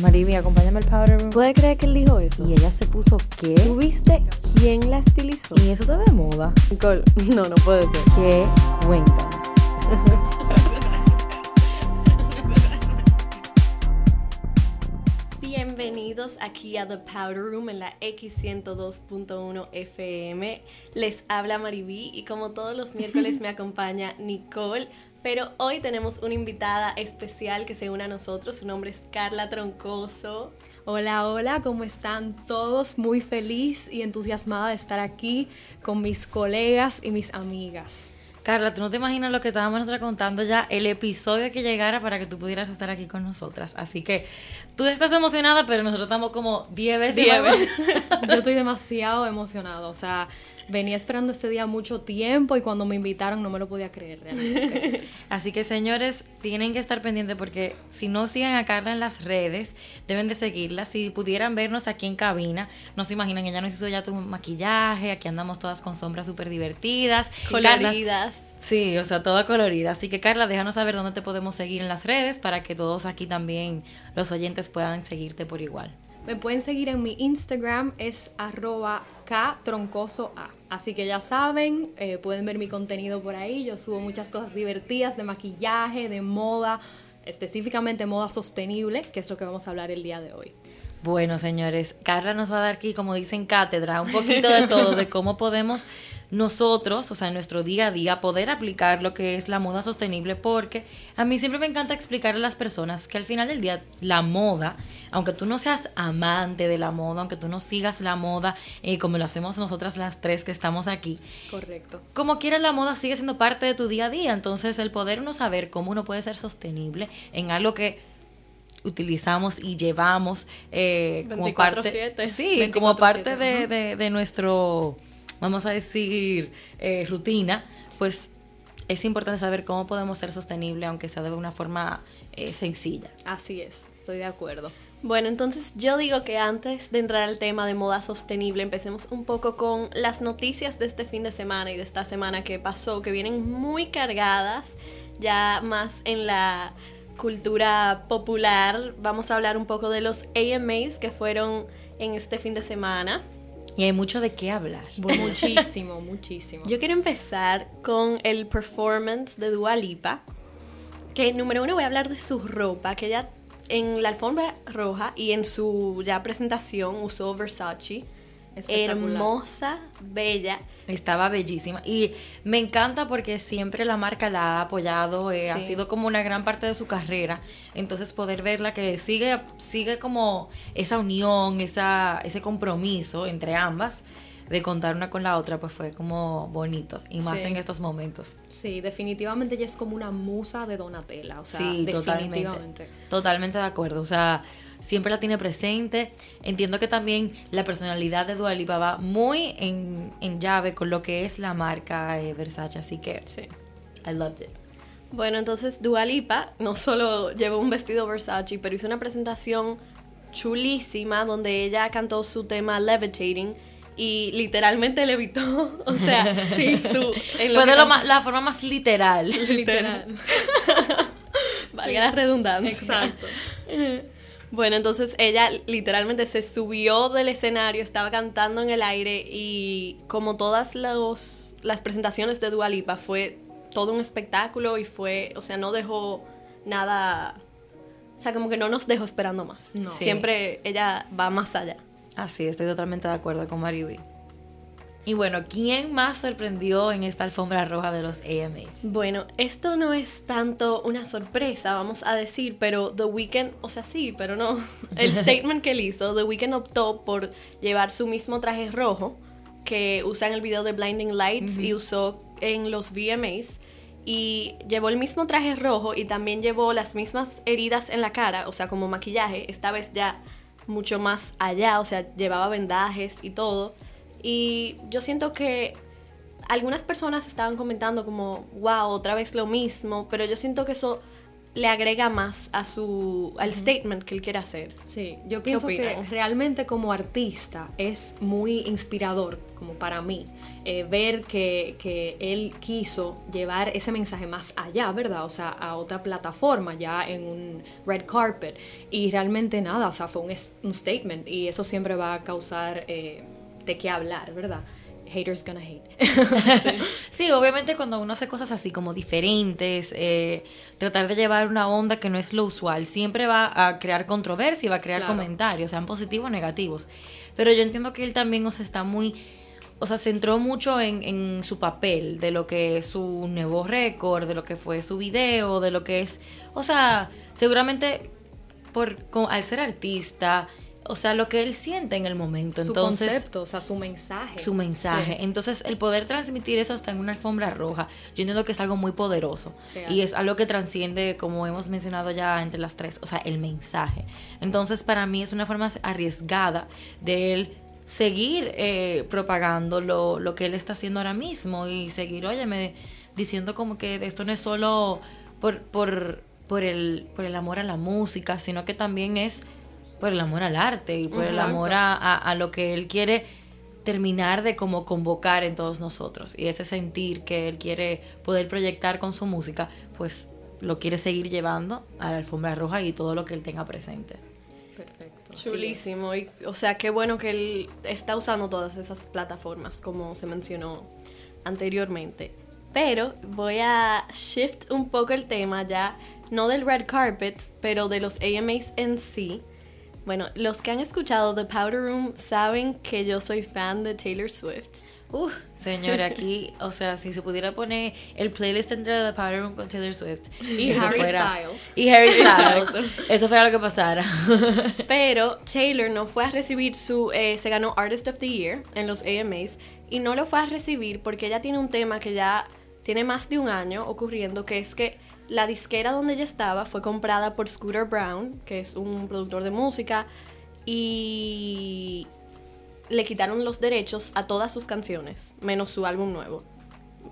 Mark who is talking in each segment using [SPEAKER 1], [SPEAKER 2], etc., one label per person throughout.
[SPEAKER 1] Mariby, acompáñame al powder room.
[SPEAKER 2] ¿Puede creer que él dijo eso?
[SPEAKER 1] Y ella se puso qué?
[SPEAKER 2] ¿Tú viste quién la estilizó?
[SPEAKER 1] ¿Y eso te de moda?
[SPEAKER 2] Nicole, no, no puede ser.
[SPEAKER 1] ¿Qué? Cuéntame.
[SPEAKER 2] Bienvenidos aquí a The Powder Room en la X102.1 FM. Les habla Mariví y como todos los miércoles me acompaña Nicole. Pero hoy tenemos una invitada especial que se une a nosotros. Su nombre es Carla Troncoso.
[SPEAKER 3] Hola, hola, ¿cómo están todos? Muy feliz y entusiasmada de estar aquí con mis colegas y mis amigas.
[SPEAKER 1] Carla, tú no te imaginas lo que estábamos nosotros contando ya, el episodio que llegara para que tú pudieras estar aquí con nosotras. Así que tú estás emocionada, pero nosotros estamos como 10 veces.
[SPEAKER 2] Diez
[SPEAKER 1] más-
[SPEAKER 2] veces.
[SPEAKER 3] Yo estoy demasiado emocionada, o sea, venía esperando este día mucho tiempo y cuando me invitaron no me lo podía creer realmente.
[SPEAKER 1] Así que señores, tienen que estar pendientes porque si no siguen a Carla en las redes, deben de seguirla. Si pudieran vernos aquí en cabina, no se imaginan, ella nos hizo ya tu maquillaje, aquí andamos todas con sombras súper divertidas. Carla-
[SPEAKER 2] Coloridas.
[SPEAKER 1] Sí, o sea, toda colorida. Así que Carla, déjanos saber dónde te podemos seguir en las redes para que todos aquí también, los oyentes, puedan seguirte por igual.
[SPEAKER 3] Me pueden seguir en mi Instagram, es arroba ktroncosoa. Así que ya saben, eh, pueden ver mi contenido por ahí. Yo subo muchas cosas divertidas de maquillaje, de moda, específicamente moda sostenible, que es lo que vamos a hablar el día de hoy.
[SPEAKER 1] Bueno, señores, Carla nos va a dar aquí, como dicen, cátedra, un poquito de todo, de cómo podemos nosotros, o sea, en nuestro día a día, poder aplicar lo que es la moda sostenible, porque a mí siempre me encanta explicarle a las personas que al final del día la moda, aunque tú no seas amante de la moda, aunque tú no sigas la moda, eh, como lo hacemos nosotras las tres que estamos aquí,
[SPEAKER 3] Correcto.
[SPEAKER 1] como quiera la moda sigue siendo parte de tu día a día, entonces el poder uno saber cómo uno puede ser sostenible en algo que utilizamos y llevamos eh, como
[SPEAKER 2] 24/7.
[SPEAKER 1] parte sí como
[SPEAKER 3] 24/7,
[SPEAKER 1] parte de, de nuestro vamos a decir eh, rutina pues es importante saber cómo podemos ser sostenible aunque sea de una forma eh, sencilla
[SPEAKER 3] Así es, estoy de acuerdo.
[SPEAKER 2] Bueno, entonces yo digo que antes de entrar al tema de moda sostenible, empecemos un poco con las noticias de este fin de semana y de esta semana que pasó, que vienen muy cargadas, ya más en la cultura popular. Vamos a hablar un poco de los AMAs que fueron en este fin de semana.
[SPEAKER 1] y hay mucho de qué hablar
[SPEAKER 3] Muchísimo, muchísimo.
[SPEAKER 2] Yo quiero empezar con el performance de Dua Lipa. Que número uno voy a hablar de su ropa, que ella en la alfombra roja y en su ya presentación usó Versace. Hermosa, bella.
[SPEAKER 1] Estaba bellísima. Y me encanta porque siempre la marca la ha apoyado, eh, ha sido como una gran parte de su carrera, entonces poder verla que sigue, sigue como esa unión, esa, ese compromiso entre ambas de contar una con la otra, pues fue como bonito y más
[SPEAKER 2] Sí.
[SPEAKER 1] en estos momentos.
[SPEAKER 3] Sí, definitivamente ella es como una musa de Donatella, o sea,
[SPEAKER 1] sí, totalmente.
[SPEAKER 3] definitivamente.
[SPEAKER 1] Totalmente de acuerdo. O sea, siempre la tiene presente. Entiendo que también la personalidad de Dua Lipa va muy en, en llave con lo que es la marca eh, Versace. Así que
[SPEAKER 2] Sí.
[SPEAKER 1] I loved it.
[SPEAKER 2] Bueno, entonces Dua Lipa no solo llevó un vestido Versace, pero hizo una presentación chulísima donde ella cantó su tema Levitating y literalmente levitó. O sea, sí, su. en lo
[SPEAKER 1] Fue de lo la forma más literal.
[SPEAKER 2] Literal. Valga la redundancia.
[SPEAKER 3] Exacto.
[SPEAKER 2] Bueno, entonces ella literalmente se subió del escenario, estaba cantando en el aire y como todas los, las presentaciones de Dua Lipa fue todo un espectáculo y fue, o sea, no dejó nada, o sea, como que no nos dejó esperando más.
[SPEAKER 3] No.
[SPEAKER 2] Siempre ella va más allá.
[SPEAKER 1] Así, estoy totalmente de acuerdo con Mariby. Y bueno, ¿quién más sorprendió en esta alfombra roja de los AMAs?
[SPEAKER 2] Bueno, esto no es tanto una sorpresa, vamos a decir, pero The Weeknd, o sea, sí, pero no. El statement que él hizo, The Weeknd optó por llevar su mismo traje rojo que usa en el video de Blinding Lights y usó en los VMAs. Y llevó el mismo traje rojo y también llevó las mismas heridas en la cara, o sea, como maquillaje, esta vez ya mucho más allá, o sea, llevaba vendajes y todo. Y yo siento que algunas personas estaban comentando como, wow, otra vez lo mismo, pero yo siento que eso le agrega más a su al statement que él quiere hacer.
[SPEAKER 3] Sí, yo pienso que realmente como artista es muy inspirador, como para mí, eh, ver que, que él quiso llevar ese mensaje más allá, ¿verdad? O sea, a otra plataforma, ya en un red carpet. Y realmente nada, o sea, fue un, un statement y eso siempre va a causar eh, de qué hablar, ¿verdad? Haters gonna hate.
[SPEAKER 1] Sí, obviamente cuando uno hace cosas así como diferentes, eh, tratar de llevar una onda que no es lo usual, siempre va a crear controversia y va a crear
[SPEAKER 3] Claro.
[SPEAKER 1] comentarios, sean positivos o negativos. Pero yo entiendo que él también, o sea, está muy, o sea, centró mucho en, en su papel, de lo que es su nuevo récord, de lo que fue su video, de lo que es, o sea, seguramente por, al ser artista, o sea, lo que él siente en el momento.
[SPEAKER 3] su
[SPEAKER 1] Entonces,
[SPEAKER 3] concepto, o sea, su mensaje.
[SPEAKER 1] su mensaje.
[SPEAKER 3] Sí.
[SPEAKER 1] Entonces, el poder transmitir eso hasta en una alfombra roja, yo entiendo que es algo muy poderoso.
[SPEAKER 3] Real.
[SPEAKER 1] Y es algo que transciende, como hemos mencionado ya entre las tres, o sea, el mensaje. Entonces, para mí es una forma arriesgada de él seguir eh, propagando lo, lo que él está haciendo ahora mismo y seguir, óyeme, diciendo como que esto no es solo por, por, por, el, por el amor a la música, sino que también es por el amor al arte y por el
[SPEAKER 3] Exacto.
[SPEAKER 1] amor a, a- a lo que él quiere terminar de como convocar en todos nosotros y ese sentir que él quiere poder proyectar con su música pues lo quiere seguir llevando a la alfombra roja y todo lo que él tenga presente
[SPEAKER 3] Perfecto.
[SPEAKER 2] Chulísimo. Y, o sea, qué bueno que él está usando todas esas plataformas, como se mencionó anteriormente. Pero voy a shift un poco el tema ya, no del red carpet, pero de los AMAs en sí. Bueno, los que han escuchado The Powder Room saben que yo soy fan de Taylor Swift.
[SPEAKER 1] Uf, señora, aquí, o sea, si se pudiera poner el playlist entre The Powder Room con Taylor Swift
[SPEAKER 3] Y Harry
[SPEAKER 1] fuera-
[SPEAKER 3] Styles.
[SPEAKER 1] y Harry Styles,
[SPEAKER 2] Exacto.
[SPEAKER 1] eso fuera lo que pasara.
[SPEAKER 2] Pero Taylor no fue a recibir su. eh, se ganó Artist of the Year en los AMAs. Y no lo fue a recibir porque ella tiene un tema que ya tiene más de un año ocurriendo, que es que la disquera donde ella estaba fue comprada por Scooter Brown, que es un productor de música, y le quitaron los derechos a todas sus canciones, menos su álbum nuevo.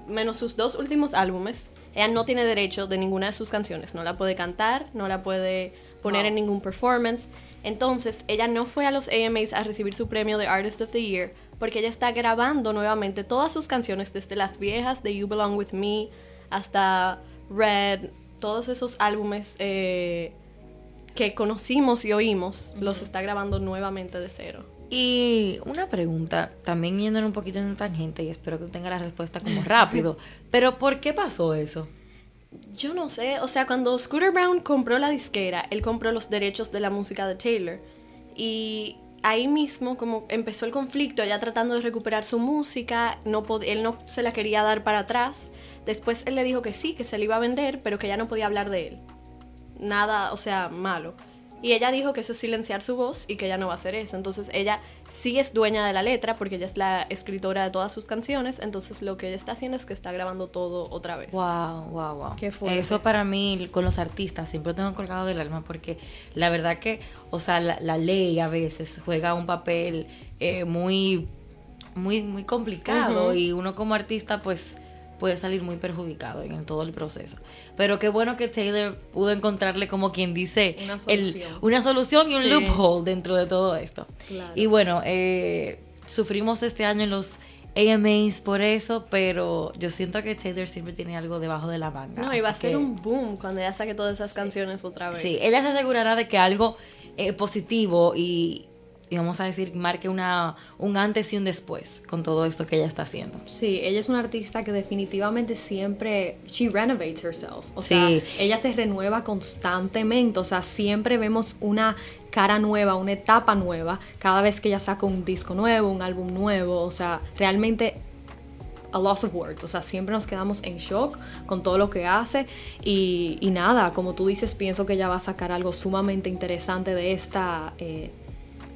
[SPEAKER 2] Menos sus dos últimos álbumes, ella no tiene derecho de ninguna de sus canciones. No la puede cantar, no la puede poner
[SPEAKER 3] Wow.
[SPEAKER 2] en ningún performance. Entonces, ella no fue a los AMAs a recibir su premio de Artist of the Year porque ella está grabando nuevamente todas sus canciones, desde las viejas de You Belong With Me hasta Red, todos esos álbumes eh, que conocimos y oímos, los está grabando nuevamente de cero.
[SPEAKER 1] Y una pregunta, también yendo un poquito en tangente y espero que tenga la respuesta como rápido, pero ¿por qué pasó eso?
[SPEAKER 2] Yo no sé, o sea, cuando Scooter Brown compró la disquera, él compró los derechos de la música de Taylor. Y ahí mismo como empezó el conflicto, ya tratando de recuperar su música, no él no se la quería dar para atrás. Después él le dijo que sí, que se le iba a vender, pero que ya no podía hablar de él. Nada, o sea, malo. Y ella dijo que eso es silenciar su voz y que ella no va a hacer eso. Entonces ella sí es dueña de la letra porque ella es la escritora de todas sus canciones. Entonces lo que ella está haciendo es que está grabando todo otra vez.
[SPEAKER 1] Wow, wow, wow.
[SPEAKER 3] Qué fuerte.
[SPEAKER 1] Eso para mí, con los artistas, siempre lo tengo colgado del alma porque la verdad que, o sea, la, la ley a veces juega un papel eh, muy, muy, muy complicado y uno como artista, pues puede salir muy perjudicado en todo el proceso. Pero qué bueno que Taylor pudo encontrarle como quien dice
[SPEAKER 3] Una
[SPEAKER 1] el-
[SPEAKER 3] solución.
[SPEAKER 1] una solución y un
[SPEAKER 2] Sí.
[SPEAKER 1] loophole dentro de todo esto.
[SPEAKER 3] Claro.
[SPEAKER 1] Y bueno, eh, sufrimos este año en los AMAs por eso, pero yo siento que Taylor siempre tiene algo debajo de la manga.
[SPEAKER 2] No, y va a ser un boom cuando ella saque todas esas canciones otra vez.
[SPEAKER 1] Sí, ella se asegurará de que algo eh, positivo y, y vamos a decir, marque una, un antes y un después con todo esto que ella está haciendo.
[SPEAKER 3] Sí, ella es una artista que definitivamente siempre, she renovates herself. O
[SPEAKER 1] Sí.
[SPEAKER 3] sea, ella se renueva constantemente. O sea, siempre vemos una cara nueva, una etapa nueva, cada vez que ella saca un disco nuevo, un álbum nuevo. O sea, realmente a loss of words. O sea, siempre nos quedamos en shock con todo lo que hace. Y, y nada, como tú dices, pienso que ella va a sacar algo sumamente interesante de esta. eh,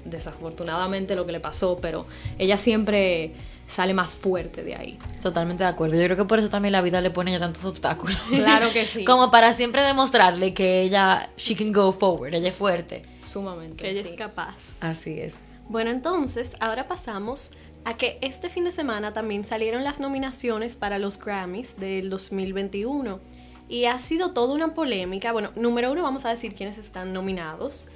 [SPEAKER 3] desafortunadamente lo que le pasó, pero ella siempre sale más fuerte de ahí.
[SPEAKER 1] Totalmente de acuerdo. Yo creo que por eso también la vida le pone ya tantos obstáculos.
[SPEAKER 3] Claro que sí.
[SPEAKER 1] Como para siempre demostrarle que ella, she can go forward, ella es fuerte.
[SPEAKER 3] Sumamente.
[SPEAKER 2] que ella
[SPEAKER 3] sí.
[SPEAKER 2] es capaz.
[SPEAKER 1] Así es.
[SPEAKER 2] Bueno, entonces, ahora pasamos a que este fin de semana también salieron las nominaciones para los Grammys del 2021. Y ha sido toda una polémica. Bueno, número uno, vamos a decir quiénes están nominados.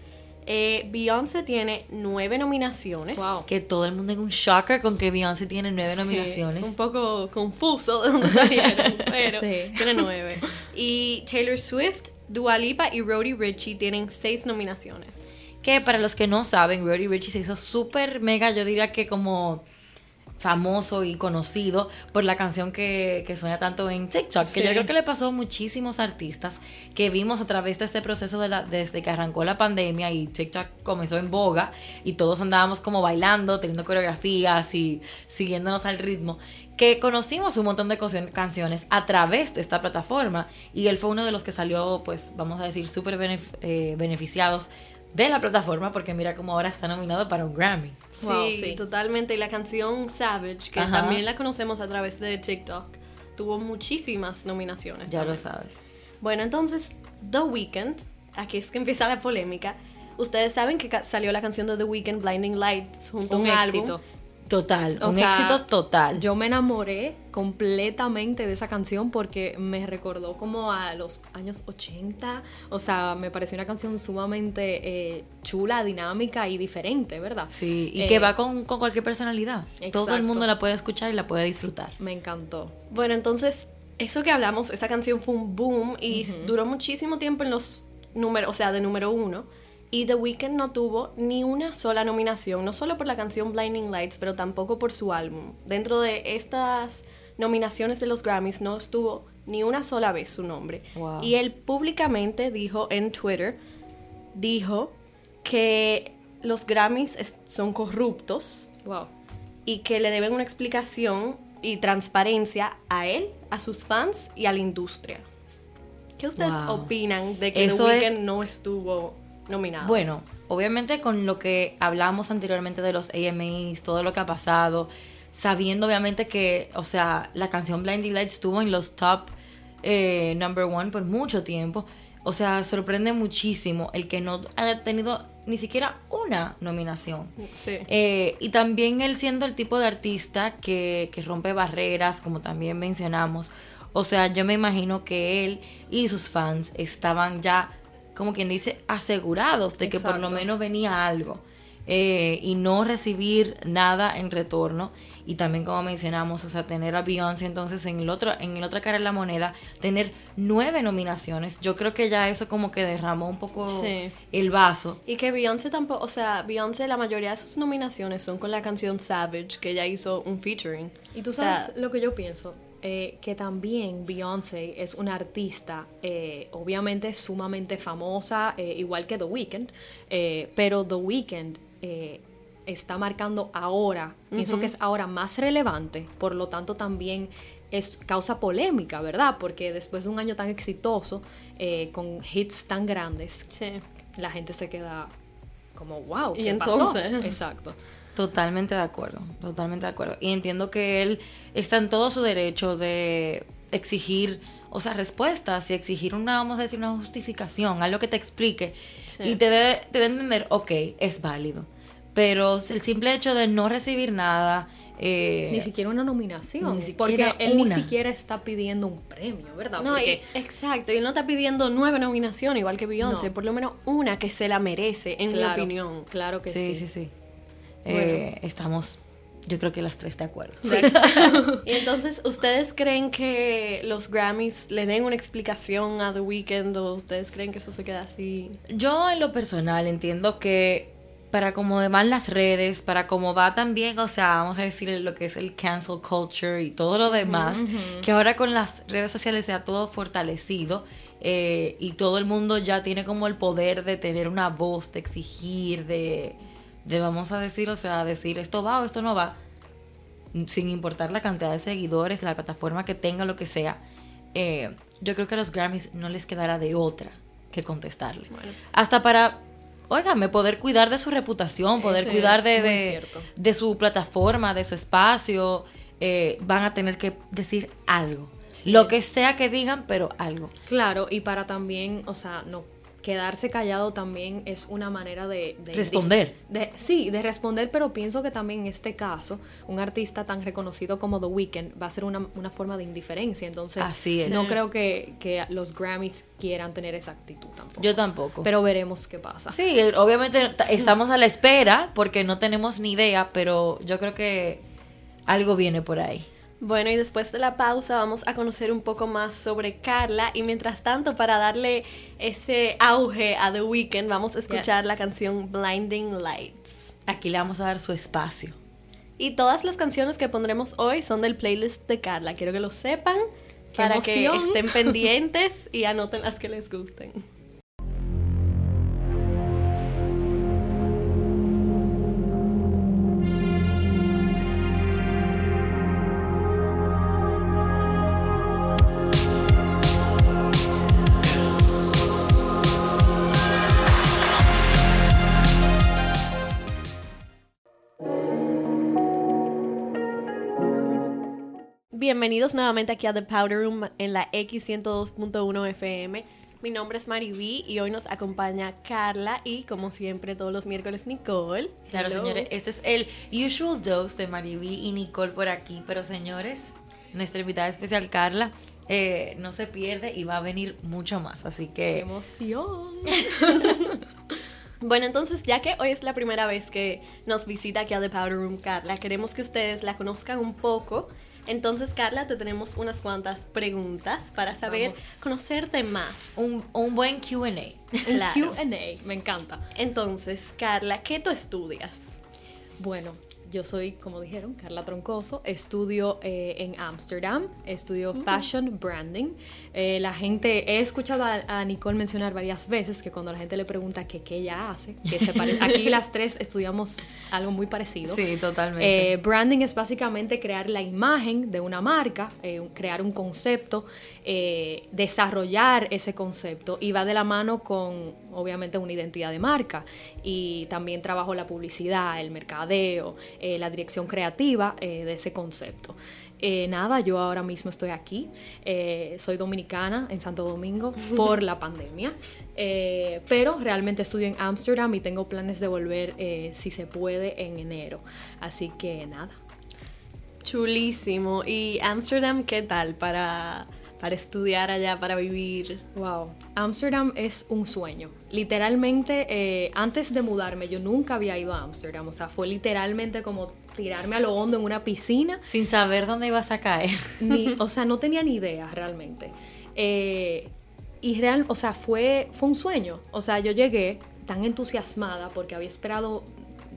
[SPEAKER 2] Eh, Beyoncé tiene nueve nominaciones.
[SPEAKER 3] Wow.
[SPEAKER 1] Que todo el mundo en un shocker con que Beyoncé tiene nueve
[SPEAKER 2] Sí,
[SPEAKER 1] nominaciones.
[SPEAKER 2] un poco confuso de dónde salieron, pero
[SPEAKER 3] Sí.
[SPEAKER 2] tiene nueve. Y Taylor Swift, Dua Lipa y Roddy Richie tienen seis nominaciones.
[SPEAKER 1] Que para los que no saben, Roddy Richie se hizo súper mega, yo diría que como famoso y conocido por la canción que, que suena tanto en TikTok, que yo creo que le pasó a muchísimos artistas que vimos a través de este proceso de la, desde que arrancó la pandemia y TikTok comenzó en boga y todos andábamos como bailando, teniendo coreografías y siguiéndonos al ritmo, que conocimos un montón de cancio- canciones a través de esta plataforma y él fue uno de los que salió, pues vamos a decir, súper eh, beneficiados de la plataforma porque mira cómo ahora está nominado para un Grammy.
[SPEAKER 2] Sí,
[SPEAKER 3] Wow, sí.
[SPEAKER 2] totalmente. Y la canción Savage, que
[SPEAKER 1] Ajá.
[SPEAKER 2] también la conocemos a través de TikTok, tuvo muchísimas nominaciones.
[SPEAKER 1] Ya lo sabes.
[SPEAKER 2] Bueno, entonces, The Weeknd, aquí es que empieza la polémica. Ustedes saben que salió la canción de The Weeknd, Blinding Lights, junto a
[SPEAKER 3] Un
[SPEAKER 2] un,
[SPEAKER 3] éxito.
[SPEAKER 2] álbum.
[SPEAKER 1] Total,
[SPEAKER 3] O
[SPEAKER 1] un
[SPEAKER 3] sea,
[SPEAKER 1] éxito total.
[SPEAKER 3] Yo me enamoré completamente de esa canción porque me recordó como a los años 80. O sea, me pareció una canción sumamente eh, chula, dinámica y diferente, ¿verdad?
[SPEAKER 1] Sí, y
[SPEAKER 3] Eh,
[SPEAKER 1] que va con, con cualquier personalidad. Todo el mundo la puede escuchar y la puede disfrutar.
[SPEAKER 3] Me encantó.
[SPEAKER 2] Bueno, entonces, eso que hablamos, esta canción fue un boom y duró muchísimo tiempo en los números, o sea, de número uno. Y The Weeknd no tuvo ni una sola nominación, no solo por la canción Blinding Lights, pero tampoco por su álbum. Dentro de estas nominaciones de los Grammys no estuvo ni una sola vez su nombre.
[SPEAKER 1] Wow.
[SPEAKER 2] Y él públicamente dijo en Twitter, dijo que los Grammys son corruptos
[SPEAKER 3] Wow.
[SPEAKER 2] y que le deben una explicación y transparencia a él, a sus fans y a la industria. ¿Qué ustedes
[SPEAKER 1] Wow.
[SPEAKER 2] opinan de que
[SPEAKER 1] Eso
[SPEAKER 2] The
[SPEAKER 1] es-
[SPEAKER 2] Weeknd no estuvo nominado?
[SPEAKER 1] Bueno, obviamente con lo que hablamos anteriormente de los AMAs, todo lo que ha pasado, sabiendo obviamente que, o sea, la canción Blinding Lights estuvo en los top eh, number one por mucho tiempo. O sea, sorprende muchísimo el que no haya tenido ni siquiera una nominación.
[SPEAKER 2] Sí.
[SPEAKER 1] Eh, y también él siendo el tipo de artista que, que rompe barreras, como también mencionamos. O sea, yo me imagino que él y sus fans estaban ya, como quien dice, asegurados de que por lo menos venía algo. Eh, y no recibir nada en retorno. Y también como mencionamos, o sea, tener a Beyoncé entonces en el otro, en el otra cara de la moneda, tener nueve nominaciones. Yo creo que ya eso como que derramó un poco
[SPEAKER 2] Sí.
[SPEAKER 1] el vaso.
[SPEAKER 2] Y que Beyoncé tampoco, o sea, Beyoncé la mayoría de sus nominaciones son con la canción Savage, que ella hizo un featuring.
[SPEAKER 3] Y tú
[SPEAKER 2] O sea,
[SPEAKER 3] sabes lo que yo pienso, Eh, que también Beyoncé es una artista, eh, obviamente sumamente famosa, eh, igual que The Weeknd, eh, pero The Weeknd está marcando ahora, pienso que es ahora más relevante, por lo tanto también es causa polémica, ¿verdad? Porque después de un año tan exitoso, eh, con hits tan grandes,
[SPEAKER 2] Sí.
[SPEAKER 3] la gente se queda como, wow,
[SPEAKER 2] ¿Y
[SPEAKER 3] ¿qué
[SPEAKER 2] entonces?
[SPEAKER 3] pasó? Exacto.
[SPEAKER 1] Totalmente de acuerdo, totalmente de acuerdo. Y entiendo que él está en todo su derecho de exigir, o sea, respuestas y exigir una, vamos a decir, una justificación, algo que te explique
[SPEAKER 2] Sí.
[SPEAKER 1] y te dé te a entender, ok, es válido. Pero el simple hecho de no recibir nada, eh,
[SPEAKER 3] Ni siquiera una nominación.
[SPEAKER 1] ni
[SPEAKER 3] porque él
[SPEAKER 1] una.
[SPEAKER 3] ni siquiera está pidiendo un premio, ¿verdad?
[SPEAKER 2] No,
[SPEAKER 3] porque
[SPEAKER 2] y- exacto. Y él no está pidiendo nueve nominaciones, igual que Beyoncé,
[SPEAKER 3] No.
[SPEAKER 2] por lo menos una que se la merece, en mi
[SPEAKER 3] claro,
[SPEAKER 2] opinión.
[SPEAKER 3] Claro que
[SPEAKER 1] sí,
[SPEAKER 3] sí.
[SPEAKER 1] sí, sí. Eh, estamos, yo creo que las tres de acuerdo.
[SPEAKER 2] y entonces, ¿ustedes creen que los Grammys le den una explicación a The Weeknd o ustedes creen que eso se queda así?
[SPEAKER 1] Yo en lo personal entiendo que para como van las redes, para cómo va también, o sea, vamos a decir lo que es el cancel culture y todo lo demás, que ahora con las redes sociales se ha todo fortalecido eh, y todo el mundo ya tiene como el poder de tener una voz, de exigir, de, de vamos a decir, o sea, decir esto va o esto no va, sin importar la cantidad de seguidores, la plataforma que tenga, lo que sea, eh, yo creo que a los Grammys no les quedará de otra que contestarle.
[SPEAKER 2] Bueno.
[SPEAKER 1] Hasta para, óigame, poder cuidar de su reputación, poder cuidar de, de su plataforma, de su espacio, eh, van a tener que decir algo. Lo que sea que digan, pero algo.
[SPEAKER 3] Claro, y para también, o sea, no quedarse callado también es una manera de... de
[SPEAKER 1] responder.
[SPEAKER 3] de- sí, de responder, pero pienso que también en este caso, un artista tan reconocido como The Weeknd va a ser una, una forma de indiferencia. Entonces,
[SPEAKER 1] Así es.
[SPEAKER 3] no creo que, que los Grammys quieran tener esa actitud tampoco.
[SPEAKER 1] Yo tampoco.
[SPEAKER 3] pero veremos qué pasa.
[SPEAKER 1] Sí, obviamente ta- estamos a la espera porque no tenemos ni idea, pero yo creo que algo viene por ahí.
[SPEAKER 2] Bueno, y después de la pausa vamos a conocer un poco más sobre Carla y mientras tanto para darle ese auge a The Weeknd vamos a escuchar
[SPEAKER 3] Yes.
[SPEAKER 2] la canción Blinding Lights.
[SPEAKER 1] Aquí le vamos a dar su espacio.
[SPEAKER 2] Y todas las canciones que pondremos hoy son del playlist de Carla. Quiero que lo sepan
[SPEAKER 3] ¡Qué
[SPEAKER 2] para que estén pendientes y anoten las que les gusten. Bienvenidos nuevamente aquí a The Powder Room en la X102.1 FM. Mi nombre es Mariví y hoy nos acompaña Carla y como siempre todos los miércoles Nicole.
[SPEAKER 1] Claro,
[SPEAKER 2] Hello.
[SPEAKER 1] señores, este es el usual dose de Mariví y Nicole por aquí, pero señores, nuestra invitada especial Carla eh, no se pierde y va a venir mucho más, así
[SPEAKER 3] ¡Qué
[SPEAKER 1] que
[SPEAKER 3] emoción!
[SPEAKER 2] Bueno, entonces ya que hoy es la primera vez que nos visita aquí a The Powder Room Carla, queremos que ustedes la conozcan un poco. Entonces Carla, te tenemos unas cuantas preguntas para saber,
[SPEAKER 3] Vamos.
[SPEAKER 2] conocerte más.
[SPEAKER 1] un, un buen Q&A.
[SPEAKER 2] Claro.
[SPEAKER 3] Q&A, me encanta.
[SPEAKER 2] Entonces, Carla, ¿qué tú estudias?
[SPEAKER 3] Bueno, yo soy, como dijeron, Carla Troncoso. Estudio eh, en Ámsterdam, estudio Fashion Branding. Eh, la gente, he escuchado a, a Nicole mencionar varias veces que cuando la gente le pregunta que qué ella hace, que se pare- aquí las tres estudiamos algo muy parecido.
[SPEAKER 1] Sí, totalmente.
[SPEAKER 3] Eh, branding es básicamente crear la imagen de una marca, crear un concepto, eh, desarrollar ese concepto y va de la mano con, obviamente, una identidad de marca. Y también trabajo la publicidad, el mercadeo, eh, la dirección creativa eh, de ese concepto. Nada, yo ahora mismo estoy aquí, soy dominicana en Santo Domingo por la pandemia, pero realmente estudio en Ámsterdam y tengo planes de volver, si se puede, en enero. Así que nada.
[SPEAKER 2] Chulísimo. ¿Y Ámsterdam qué tal para, para estudiar allá, para vivir?
[SPEAKER 3] Wow, Ámsterdam es un sueño. Literalmente, eh, antes de mudarme, yo nunca había ido a Ámsterdam. O sea, fue literalmente como tirarme a lo hondo en una piscina
[SPEAKER 1] Sin saber dónde ibas a caer.
[SPEAKER 3] ni, o sea, no tenía ni idea realmente. Eh, y real, o sea, fue, fue un sueño. O sea, yo llegué tan entusiasmada porque había esperado,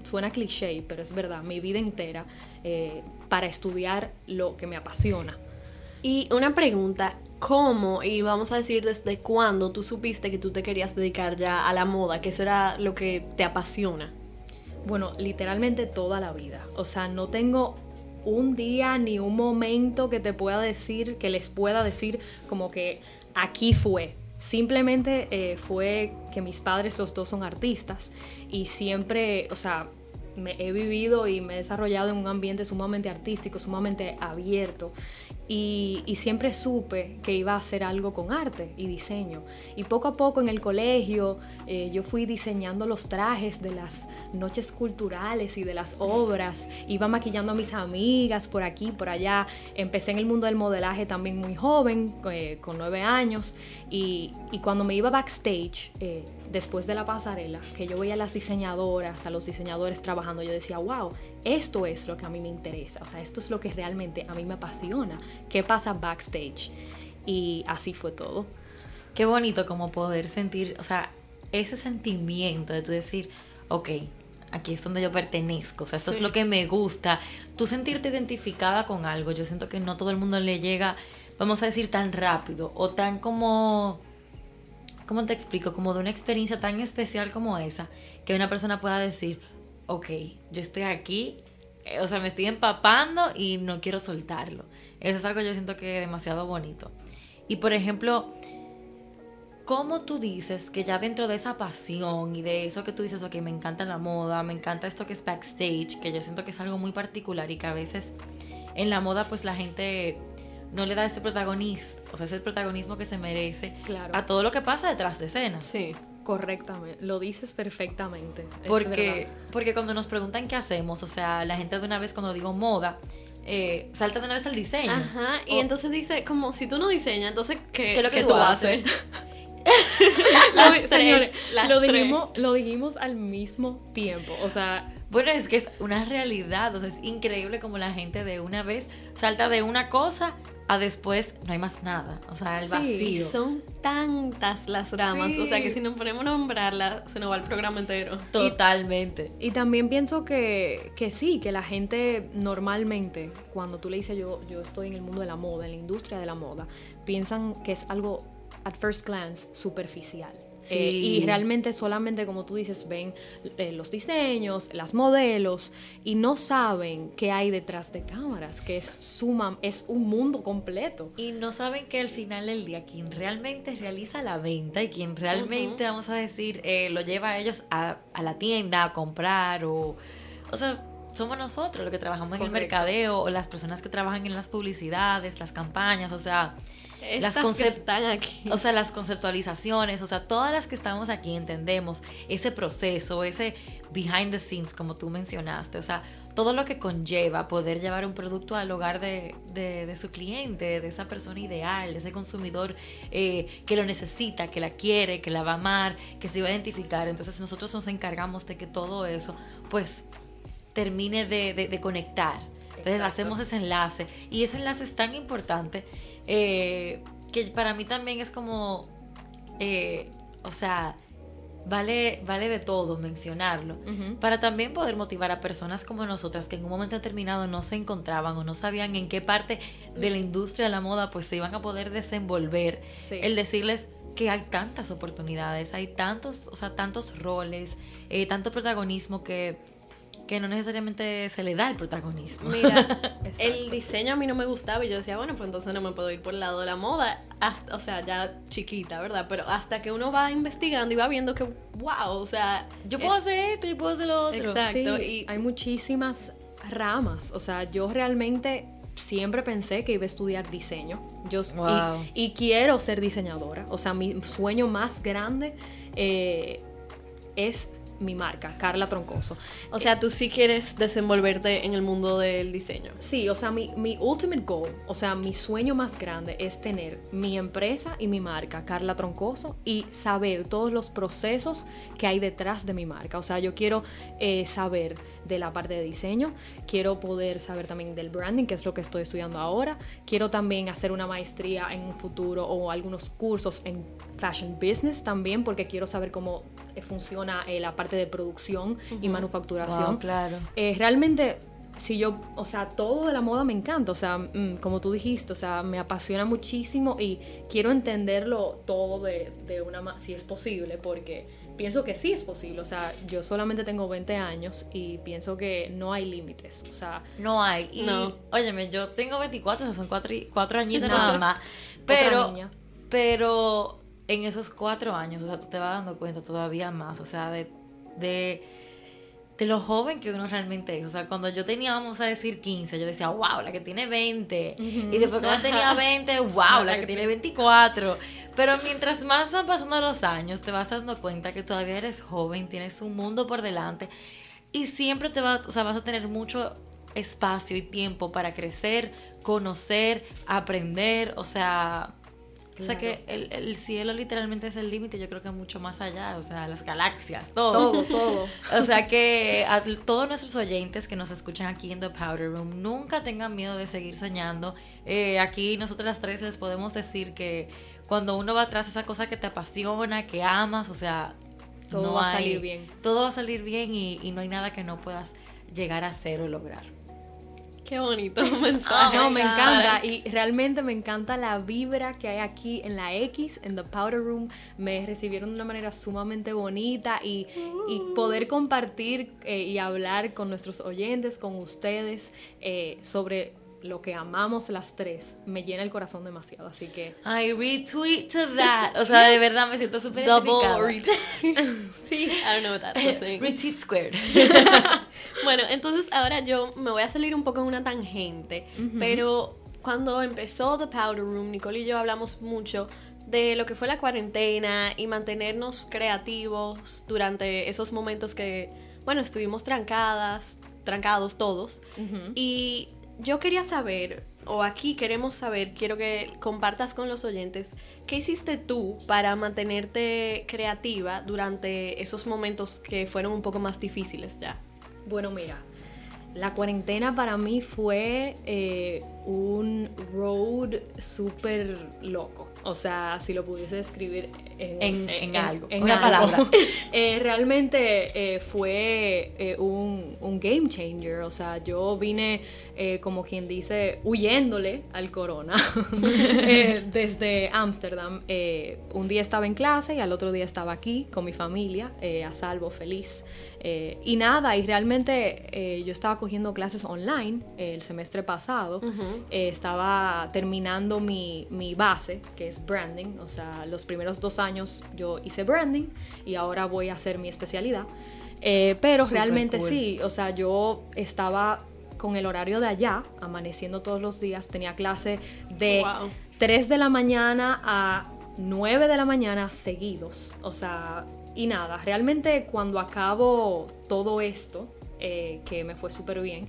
[SPEAKER 3] suena cliché, pero es verdad, mi vida entera eh, para estudiar lo que me apasiona.
[SPEAKER 2] Y una pregunta, ¿cómo y vamos a decir desde cuándo tú supiste que tú te querías dedicar ya a la moda, que eso era lo que te apasiona?
[SPEAKER 3] Bueno, literalmente toda la vida. O sea, no tengo un día ni un momento que te pueda decir, que les pueda decir como que aquí fue. Simplemente eh, fue que mis padres los dos son artistas y siempre, o sea, me he vivido y me he desarrollado en un ambiente sumamente artístico, sumamente abierto. Y, siempre supe que iba a hacer algo con arte y diseño. Y poco a poco en el colegio eh, yo fui diseñando los trajes de las noches culturales y de las obras. Iba maquillando a mis amigas por aquí, por allá. Empecé en el mundo del modelaje también muy joven, eh, con nueve años. Y, y cuando me iba backstage, eh, después de la pasarela, que yo veía a las diseñadoras, a los diseñadores trabajando, yo decía, wow, esto es lo que a mí me interesa, o sea, esto es lo que realmente a mí me apasiona. ¿Qué pasa backstage? Y así fue todo.
[SPEAKER 1] Qué bonito como poder sentir, o sea, ese sentimiento de tú decir, ok, aquí es donde yo pertenezco, o sea, esto es lo que me gusta. Tú sentirte identificada con algo, yo siento que no todo el mundo le llega, vamos a decir, tan rápido o tan como, ¿cómo te explico? Como de una experiencia tan especial como esa, que una persona pueda decir, ok, yo estoy aquí, eh, o sea, me estoy empapando y no quiero soltarlo. Eso es algo yo siento que es demasiado bonito. Y por ejemplo, ¿Cómo tú dices que ya dentro de esa pasión y de eso que tú dices, ok, me encanta la moda, me encanta esto que es backstage, que yo siento que es algo muy particular y que a veces en la moda pues la gente no le da este protagonismo, o sea, ese protagonismo que se merece
[SPEAKER 3] Claro.
[SPEAKER 1] a todo lo que pasa detrás de escena.
[SPEAKER 2] Sí.
[SPEAKER 3] Correctamente, lo dices perfectamente.
[SPEAKER 1] Porque, porque cuando nos preguntan qué hacemos, o sea, la gente de una vez cuando digo moda, eh, salta de una vez al diseño.
[SPEAKER 2] Ajá, y
[SPEAKER 1] O-
[SPEAKER 2] entonces dice, como si tú no diseñas, entonces, ¿qué,
[SPEAKER 1] ¿Qué es lo que tú haces?
[SPEAKER 2] las
[SPEAKER 3] Lo-
[SPEAKER 2] tres,
[SPEAKER 3] señores,
[SPEAKER 2] las
[SPEAKER 3] lo,
[SPEAKER 2] tres.
[SPEAKER 3] dijimos, lo dijimos al mismo tiempo. O sea,
[SPEAKER 1] Bueno, es que es una realidad, o sea, es increíble como la gente de una vez salta de una cosa a después no hay más nada, o sea, el
[SPEAKER 3] Sí,
[SPEAKER 1] vacío.
[SPEAKER 2] Y son tantas las ramas,
[SPEAKER 1] Sí.
[SPEAKER 2] o sea que si nos ponemos a nombrarlas, se nos va el programa entero.
[SPEAKER 1] Totalmente.
[SPEAKER 3] Y también pienso que, que sí, que la gente normalmente, cuando tú le dices yo, yo estoy en el mundo de la moda, en la industria de la moda, piensan que es algo, at first glance, superficial.
[SPEAKER 1] Sí.
[SPEAKER 3] Eh, y realmente solamente, como tú dices, ven eh, los diseños, las modelos, y no saben qué hay detrás de cámaras, que es, suma, es un mundo completo.
[SPEAKER 1] Y no saben que al final del día quien realmente realiza la venta y quien realmente, vamos a decir, eh, lo lleva a ellos a, a la tienda a comprar o... O sea, somos nosotros los que trabajamos en el
[SPEAKER 3] Correcto.
[SPEAKER 1] mercadeo o las personas que trabajan en las publicidades, las campañas, o sea... las
[SPEAKER 2] que están aquí.
[SPEAKER 1] O sea, las conceptualizaciones, o sea, todas las que estamos aquí entendemos ese proceso, ese behind the scenes, como tú mencionaste, o sea, todo lo que conlleva poder llevar un producto al hogar de, de- de su cliente, de esa persona ideal, de ese consumidor eh, que lo necesita, que la quiere, que la va a amar, que se va a identificar. Entonces nosotros nos encargamos de que todo eso, pues, termine de, de- de conectar. Entonces
[SPEAKER 3] Exacto.
[SPEAKER 1] hacemos ese enlace y ese enlace es tan importante eh, que para mí también es como, eh, o sea, vale, vale de todo mencionarlo, para también poder motivar a personas como nosotras que en un momento determinado no se encontraban o no sabían en qué parte de la industria de la moda pues se iban a poder desenvolver,
[SPEAKER 3] Sí.
[SPEAKER 1] el decirles que hay tantas oportunidades, hay tantos, o sea, tantos roles, eh, tanto protagonismo que, que no necesariamente se le da el protagonismo.
[SPEAKER 2] Mira, el diseño a mí no me gustaba y yo decía, bueno, pues entonces no me puedo ir por el lado de la moda, hasta- o sea, ya chiquita, ¿verdad? Pero hasta que uno va investigando y va viendo que, wow, o sea,
[SPEAKER 1] Yo puedo
[SPEAKER 2] es-
[SPEAKER 1] hacer esto, yo puedo hacer lo otro.
[SPEAKER 2] Exacto.
[SPEAKER 3] Sí,
[SPEAKER 2] y-
[SPEAKER 3] hay muchísimas ramas. O sea, yo realmente siempre pensé que iba a estudiar diseño. Yo, y-
[SPEAKER 1] Wow.
[SPEAKER 3] y, quiero ser diseñadora. O sea, mi sueño más grande eh, es mi marca, Carla Troncoso.
[SPEAKER 2] O sea, tú sí quieres desenvolverte en el mundo del diseño.
[SPEAKER 3] Sí, o sea, mi, mi ultimate goal, o sea, mi sueño más grande es tener mi empresa y mi marca, Carla Troncoso, y saber todos los procesos que hay detrás de mi marca. O sea, yo quiero eh, saber de la parte de diseño, quiero poder saber también del branding, que es lo que estoy estudiando ahora. Quiero también hacer una maestría en un futuro o algunos cursos en fashion business también, porque quiero saber cómo eh, funciona eh, la parte de producción y manufacturación.
[SPEAKER 1] Wow, claro.
[SPEAKER 3] Eh, realmente, si yo, o sea, todo de la moda me encanta, o sea, mm, como tú dijiste, o sea, me apasiona muchísimo y quiero entenderlo todo de, de una si es posible, porque pienso que sí es posible, o sea, yo solamente tengo 20 años y pienso que no hay límites, o sea,
[SPEAKER 1] No hay. Y,
[SPEAKER 2] No.
[SPEAKER 1] óyeme, yo tengo 24, o sea, son cuatro, y- cuatro añitos
[SPEAKER 3] No.
[SPEAKER 1] nada más. Pero, pero en esos cuatro años, o sea, tú te vas dando cuenta todavía más, o sea, de, de, de lo joven que uno realmente es. O sea, cuando yo tenía, vamos a decir, 15, yo decía, wow, la que tiene 20. Y después cuando tenía 20, wow, la que tiene 24. Pero mientras más van pasando los años, te vas dando cuenta que todavía eres joven, tienes un mundo por delante y siempre te va, o sea, vas a tener mucho espacio y tiempo para crecer, conocer, aprender, o sea, o sea que el, el cielo literalmente es el límite, yo creo que mucho más allá, o sea, las galaxias, todo.
[SPEAKER 3] todo, todo.
[SPEAKER 1] O sea que a todos nuestros oyentes que nos escuchan aquí en The Powder Room, nunca tengan miedo de seguir soñando. Eh, aquí nosotros las tres les podemos decir que cuando uno va atrás esa cosa que te apasiona, que amas, o sea,
[SPEAKER 3] Todo
[SPEAKER 1] no
[SPEAKER 3] va a salir bien.
[SPEAKER 1] Todo va a salir bien y, y no hay nada que no puedas llegar a hacer o lograr.
[SPEAKER 2] Qué bonito mensaje.
[SPEAKER 3] No, me
[SPEAKER 2] God.
[SPEAKER 3] encanta y realmente me encanta la vibra que hay aquí en la X, en The Powder Room. Me recibieron de una manera sumamente bonita y, y poder compartir eh, y hablar con nuestros oyentes, con ustedes, eh, sobre lo que amamos las tres, me llena el corazón demasiado. Así que
[SPEAKER 1] Ay, retweet to that. O sea, de verdad me siento súper
[SPEAKER 2] Double retweet. sí, I don't know what thing.
[SPEAKER 1] Retweet squared.
[SPEAKER 2] Bueno, entonces ahora yo me voy a salir un poco en una tangente, pero cuando empezó The Powder Room, Nicole y yo hablamos mucho de lo que fue la cuarentena y mantenernos creativos durante esos momentos que, bueno, estuvimos trancadas, trancados todos. Y yo quería saber, o aquí queremos saber, quiero que compartas con los oyentes, ¿qué hiciste tú para mantenerte creativa durante esos momentos que fueron un poco más difíciles ya?
[SPEAKER 3] Bueno, mira, la cuarentena para mí fue eh, un road súper loco. O sea, si lo pudiese describir en, algo. En una palabra. Eh, realmente eh, fue un, un, game changer. O sea, yo vine, como quien dice, huyéndole al corona desde Ámsterdam. un día estaba en clase y al otro día estaba aquí con mi familia, a salvo, feliz. Eh, y nada, y realmente eh, yo estaba cogiendo clases online el semestre pasado, eh, estaba terminando mi, mi, base, que es branding, o sea, los primeros dos años yo hice branding y ahora voy a hacer mi especialidad. pero realmente sí, o sea, yo estaba con el horario de allá, amaneciendo todos los días, tenía clase de 3 de la mañana a 9 de la mañana seguidos, o sea, y nada, realmente cuando acabo todo esto, eh, que me fue súper bien,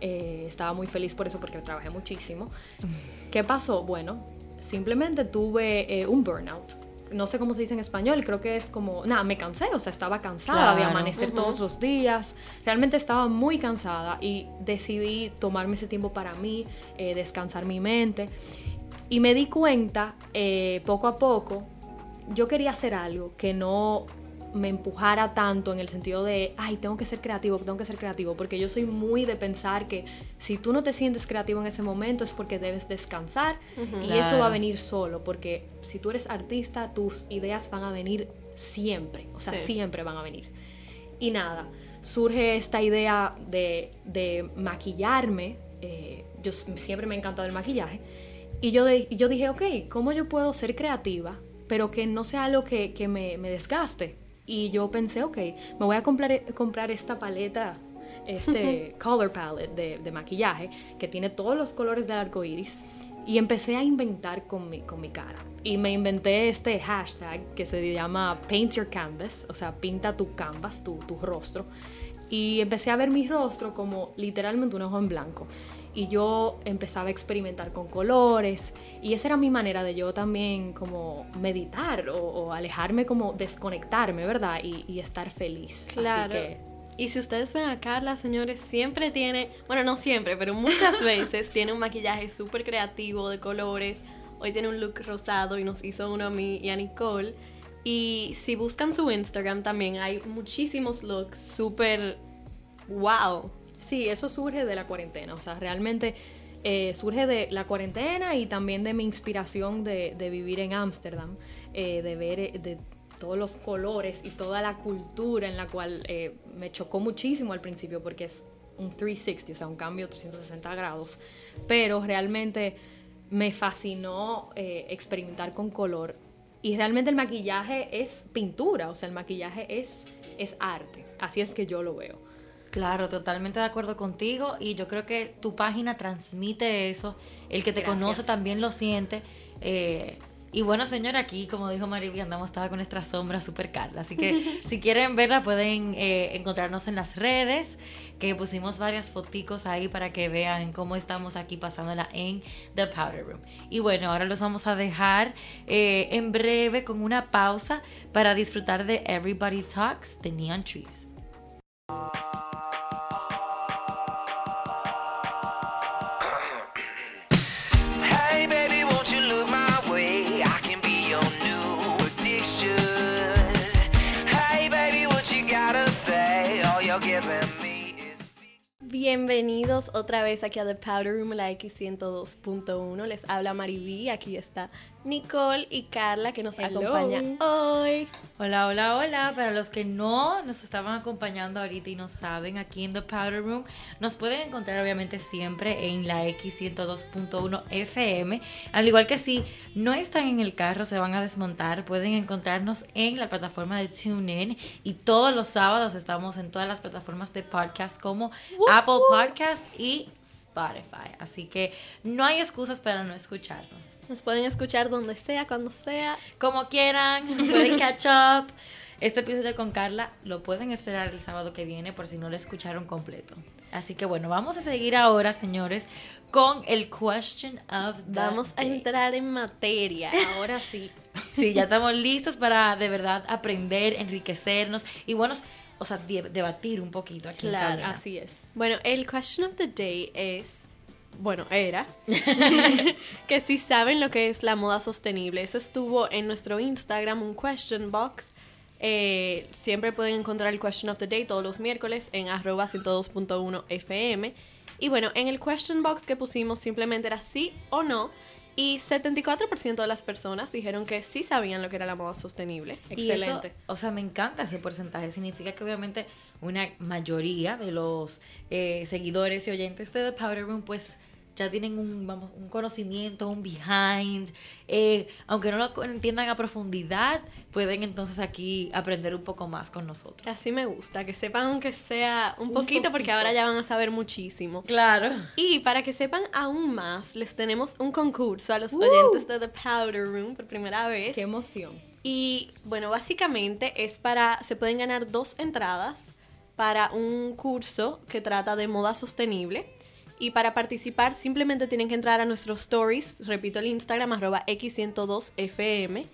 [SPEAKER 3] eh, estaba muy feliz por eso porque trabajé muchísimo. ¿Qué pasó? Bueno, simplemente tuve eh, un burnout. No sé cómo se dice en español, creo que es como, nada, me cansé, o sea, estaba cansada de amanecer todos los días, realmente estaba muy cansada y decidí tomarme ese tiempo para mí, descansar mi mente y me di cuenta poco a poco yo quería hacer algo que no me empujara tanto en el sentido de, ay, tengo que ser creativo, tengo que ser creativo, porque yo soy muy de pensar que si tú no te sientes creativo en ese momento es porque debes descansar y eso va a venir solo, porque si tú eres artista, tus ideas van a venir siempre, o sea, siempre van a venir. Y nada, surge esta idea de, de maquillarme, eh, yo siempre me ha encantado el maquillaje, y yo, yo dije, ok, ¿cómo yo puedo ser creativa pero que no sea algo que, que me, me, desgaste. Y yo pensé, ok, me voy a comprar, comprar esta paleta, este color palette de, de, maquillaje, que tiene todos los colores del arco iris. Y empecé a inventar con mi, con mi cara. Y me inventé este hashtag que se llama Paint Your Canvas, o sea, pinta tu canvas, tu, tu rostro. Y empecé a ver mi rostro como literalmente un ojo en blanco y yo empezaba a experimentar con colores y esa era mi manera de yo también como meditar o, alejarme como desconectarme, ¿verdad? Y, estar feliz.
[SPEAKER 2] Claro. Y si ustedes ven a Carla, señores, siempre tiene, bueno, no siempre, pero muchas veces tiene un maquillaje súper creativo de colores. Hoy tiene un look rosado y nos hizo uno a mí y a Nicole. Y si buscan su Instagram también hay muchísimos looks súper wow.
[SPEAKER 3] Sí, eso surge de la cuarentena, o sea, realmente eh, surge de la cuarentena y también de mi inspiración de, vivir en Ámsterdam, eh, de ver eh, de todos los colores y toda la cultura en la cual me chocó muchísimo al principio porque es un 360, o sea, un cambio 360 grados, pero realmente me fascinó experimentar con color y realmente el maquillaje es pintura, o sea, el maquillaje es, es arte, así es que yo lo veo.
[SPEAKER 1] Claro, totalmente de acuerdo contigo y yo creo que tu página transmite eso, el que te conoce también lo siente. Eh, y bueno, señora, aquí, como dijo Mariby, andamos estaba con nuestra sombra super Carla. Así que si quieren verla, pueden eh, encontrarnos en las redes, que pusimos varias foticos ahí para que vean cómo estamos aquí pasándola en The Powder Room. Y bueno, ahora los vamos a dejar eh, en breve con una pausa para disfrutar de Everybody Talks de Neon Trees.
[SPEAKER 2] Bienvenidos otra vez aquí a The Powder Room, la X102.1. Les habla Mariví, aquí está Nicole y Carla que nos acompañan hoy.
[SPEAKER 1] Hola, hola, hola. Para los que no nos estaban acompañando ahorita y no saben, aquí en The Powder Room nos pueden encontrar obviamente siempre en la X102.1 FM. Al igual que si no están en el carro, se van a desmontar, pueden encontrarnos en la plataforma de TuneIn y todos los sábados estamos en todas las plataformas de podcast como Apple Podcast y Spotify. Así que no hay excusas para no escucharnos.
[SPEAKER 2] Nos pueden escuchar donde sea, cuando sea.
[SPEAKER 1] Como quieran, pueden catch up. Este episodio con Carla lo pueden esperar el sábado que viene por si no lo escucharon completo. Así que bueno, vamos a seguir ahora, señores, con el question of the
[SPEAKER 2] Vamos a
[SPEAKER 1] day.
[SPEAKER 2] entrar en materia.
[SPEAKER 3] Ahora sí.
[SPEAKER 1] Sí, ya estamos listos para de verdad aprender, enriquecernos y bueno, o sea, de- debatir un poquito aquí en
[SPEAKER 2] Claro,
[SPEAKER 1] cabina.
[SPEAKER 3] Así es.
[SPEAKER 2] Bueno, el question of the day es, bueno, era, que si saben lo que es la moda sostenible. Eso estuvo en nuestro Instagram, un question box. Eh, siempre pueden encontrar el question of the day todos los miércoles en arroba 102.1 FM. Y bueno, en el question box que pusimos simplemente era sí o no. Y 74% de las personas dijeron que sí sabían lo que era la moda sostenible.
[SPEAKER 1] Eso,
[SPEAKER 3] Excelente.
[SPEAKER 1] o sea, me encanta ese porcentaje. Significa que obviamente una mayoría de los eh, seguidores y oyentes de The Powder Room, pues ya tienen un, vamos, un conocimiento, un behind. eh, aunque no lo entiendan a profundidad, pueden entonces aquí aprender un poco más con nosotros.
[SPEAKER 2] Así me gusta, que sepan aunque sea un,
[SPEAKER 1] Un
[SPEAKER 2] poquito, porque ahora ya van a saber muchísimo.
[SPEAKER 1] Claro.
[SPEAKER 2] Y para que sepan aún más, les tenemos un concurso a los
[SPEAKER 1] Uh.
[SPEAKER 2] oyentes de The Powder Room por primera vez.
[SPEAKER 3] Qué emoción.
[SPEAKER 2] Y bueno, básicamente es para, se pueden ganar dos entradas para un curso que trata de moda sostenible. Y para participar simplemente tienen que entrar a nuestros stories, repito el Instagram, arroba x102fm,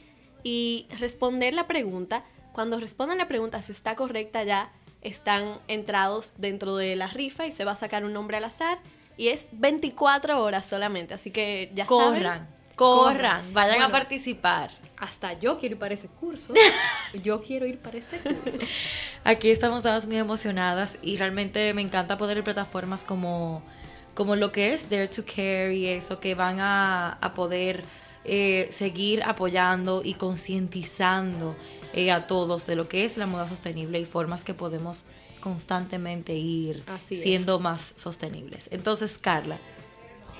[SPEAKER 2] y responder la pregunta. Cuando respondan la pregunta, si está correcta ya, están entrados dentro de la rifa y se va a sacar un nombre al azar. Y es 24 horas solamente, así que ya saben.
[SPEAKER 1] Corran, corran, vayan a participar.
[SPEAKER 3] Hasta yo quiero ir para ese curso. Yo quiero ir para ese curso.
[SPEAKER 1] Aquí estamos todas muy emocionadas y realmente me encanta poder ver plataformas como, como lo que es Dare to Care y eso, que van a, a poder eh, seguir apoyando y concientizando eh, a todos de lo que es la moda sostenible y formas que podemos constantemente ir
[SPEAKER 3] Así es.
[SPEAKER 1] siendo más sostenibles. Entonces, Carla,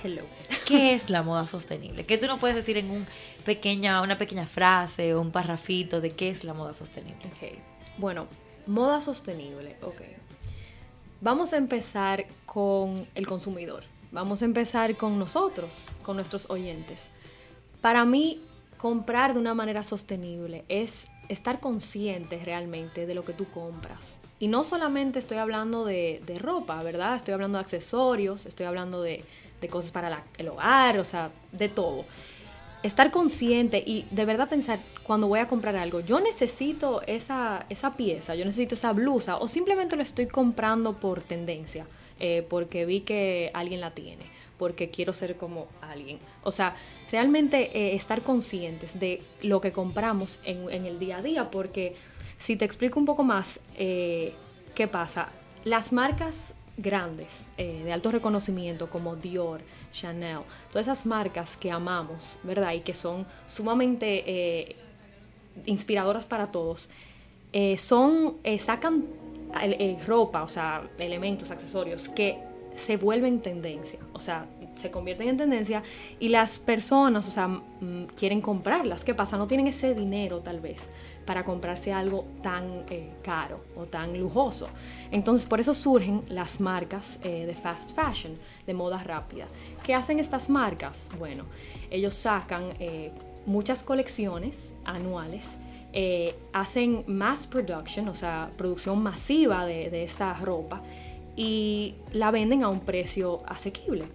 [SPEAKER 3] Hello.
[SPEAKER 1] ¿qué es la moda sostenible? ¿Qué tú no puedes decir en un pequeña, una pequeña frase o un parrafito de qué es la moda sostenible?
[SPEAKER 3] Ok. Bueno, moda sostenible. Ok. Vamos a empezar con el consumidor. Vamos a empezar con nosotros, con nuestros oyentes. Para mí, comprar de una manera sostenible es estar consciente realmente de lo que tú compras. Y no solamente estoy hablando de, de ropa, ¿verdad? Estoy hablando de accesorios, estoy hablando de, de cosas para el hogar, o sea, de todo estar consciente y de verdad pensar cuando voy a comprar algo, yo necesito esa, esa pieza, yo necesito esa blusa o simplemente lo estoy comprando por tendencia, eh, porque vi que alguien la tiene, porque quiero ser como alguien. O sea, realmente eh, estar conscientes de lo que compramos en, en el día a día, porque si te explico un poco más, eh, ¿qué pasa? Las marcas grandes, eh, de alto reconocimiento, como Dior, Chanel, todas esas marcas que amamos, ¿verdad? Y que son sumamente eh, inspiradoras para todos, eh, son, eh, sacan ropa, o sea, elementos, accesorios que se vuelven tendencia, o sea, se convierten en tendencia y las personas, o sea, mm, quieren comprarlas. ¿Qué pasa? No tienen ese dinero tal vez para comprarse algo tan eh, caro o tan lujoso. Entonces, por eso surgen las marcas eh, de fast fashion, de moda rápida. ¿Qué hacen estas marcas? Bueno, ellos sacan eh, muchas colecciones anuales, hacen mass production, o sea, producción masiva de, de esta ropa y la venden a un precio asequible.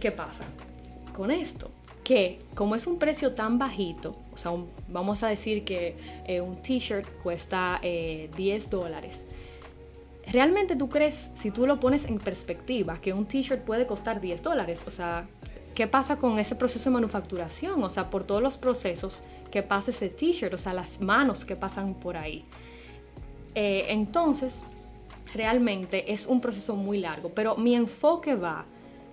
[SPEAKER 3] ¿Qué pasa con esto? Que como es un precio tan bajito, o sea, vamos a decir que eh, un t-shirt cuesta eh, 10 dólares. ¿Realmente tú crees, si tú lo pones en perspectiva, que un t-shirt puede costar 10 dólares? O sea, ¿qué pasa con ese proceso de manufacturación? O sea, por todos los procesos que pasa ese t-shirt, o sea, las manos que pasan por ahí. Eh, entonces, realmente es un proceso muy largo, pero mi enfoque va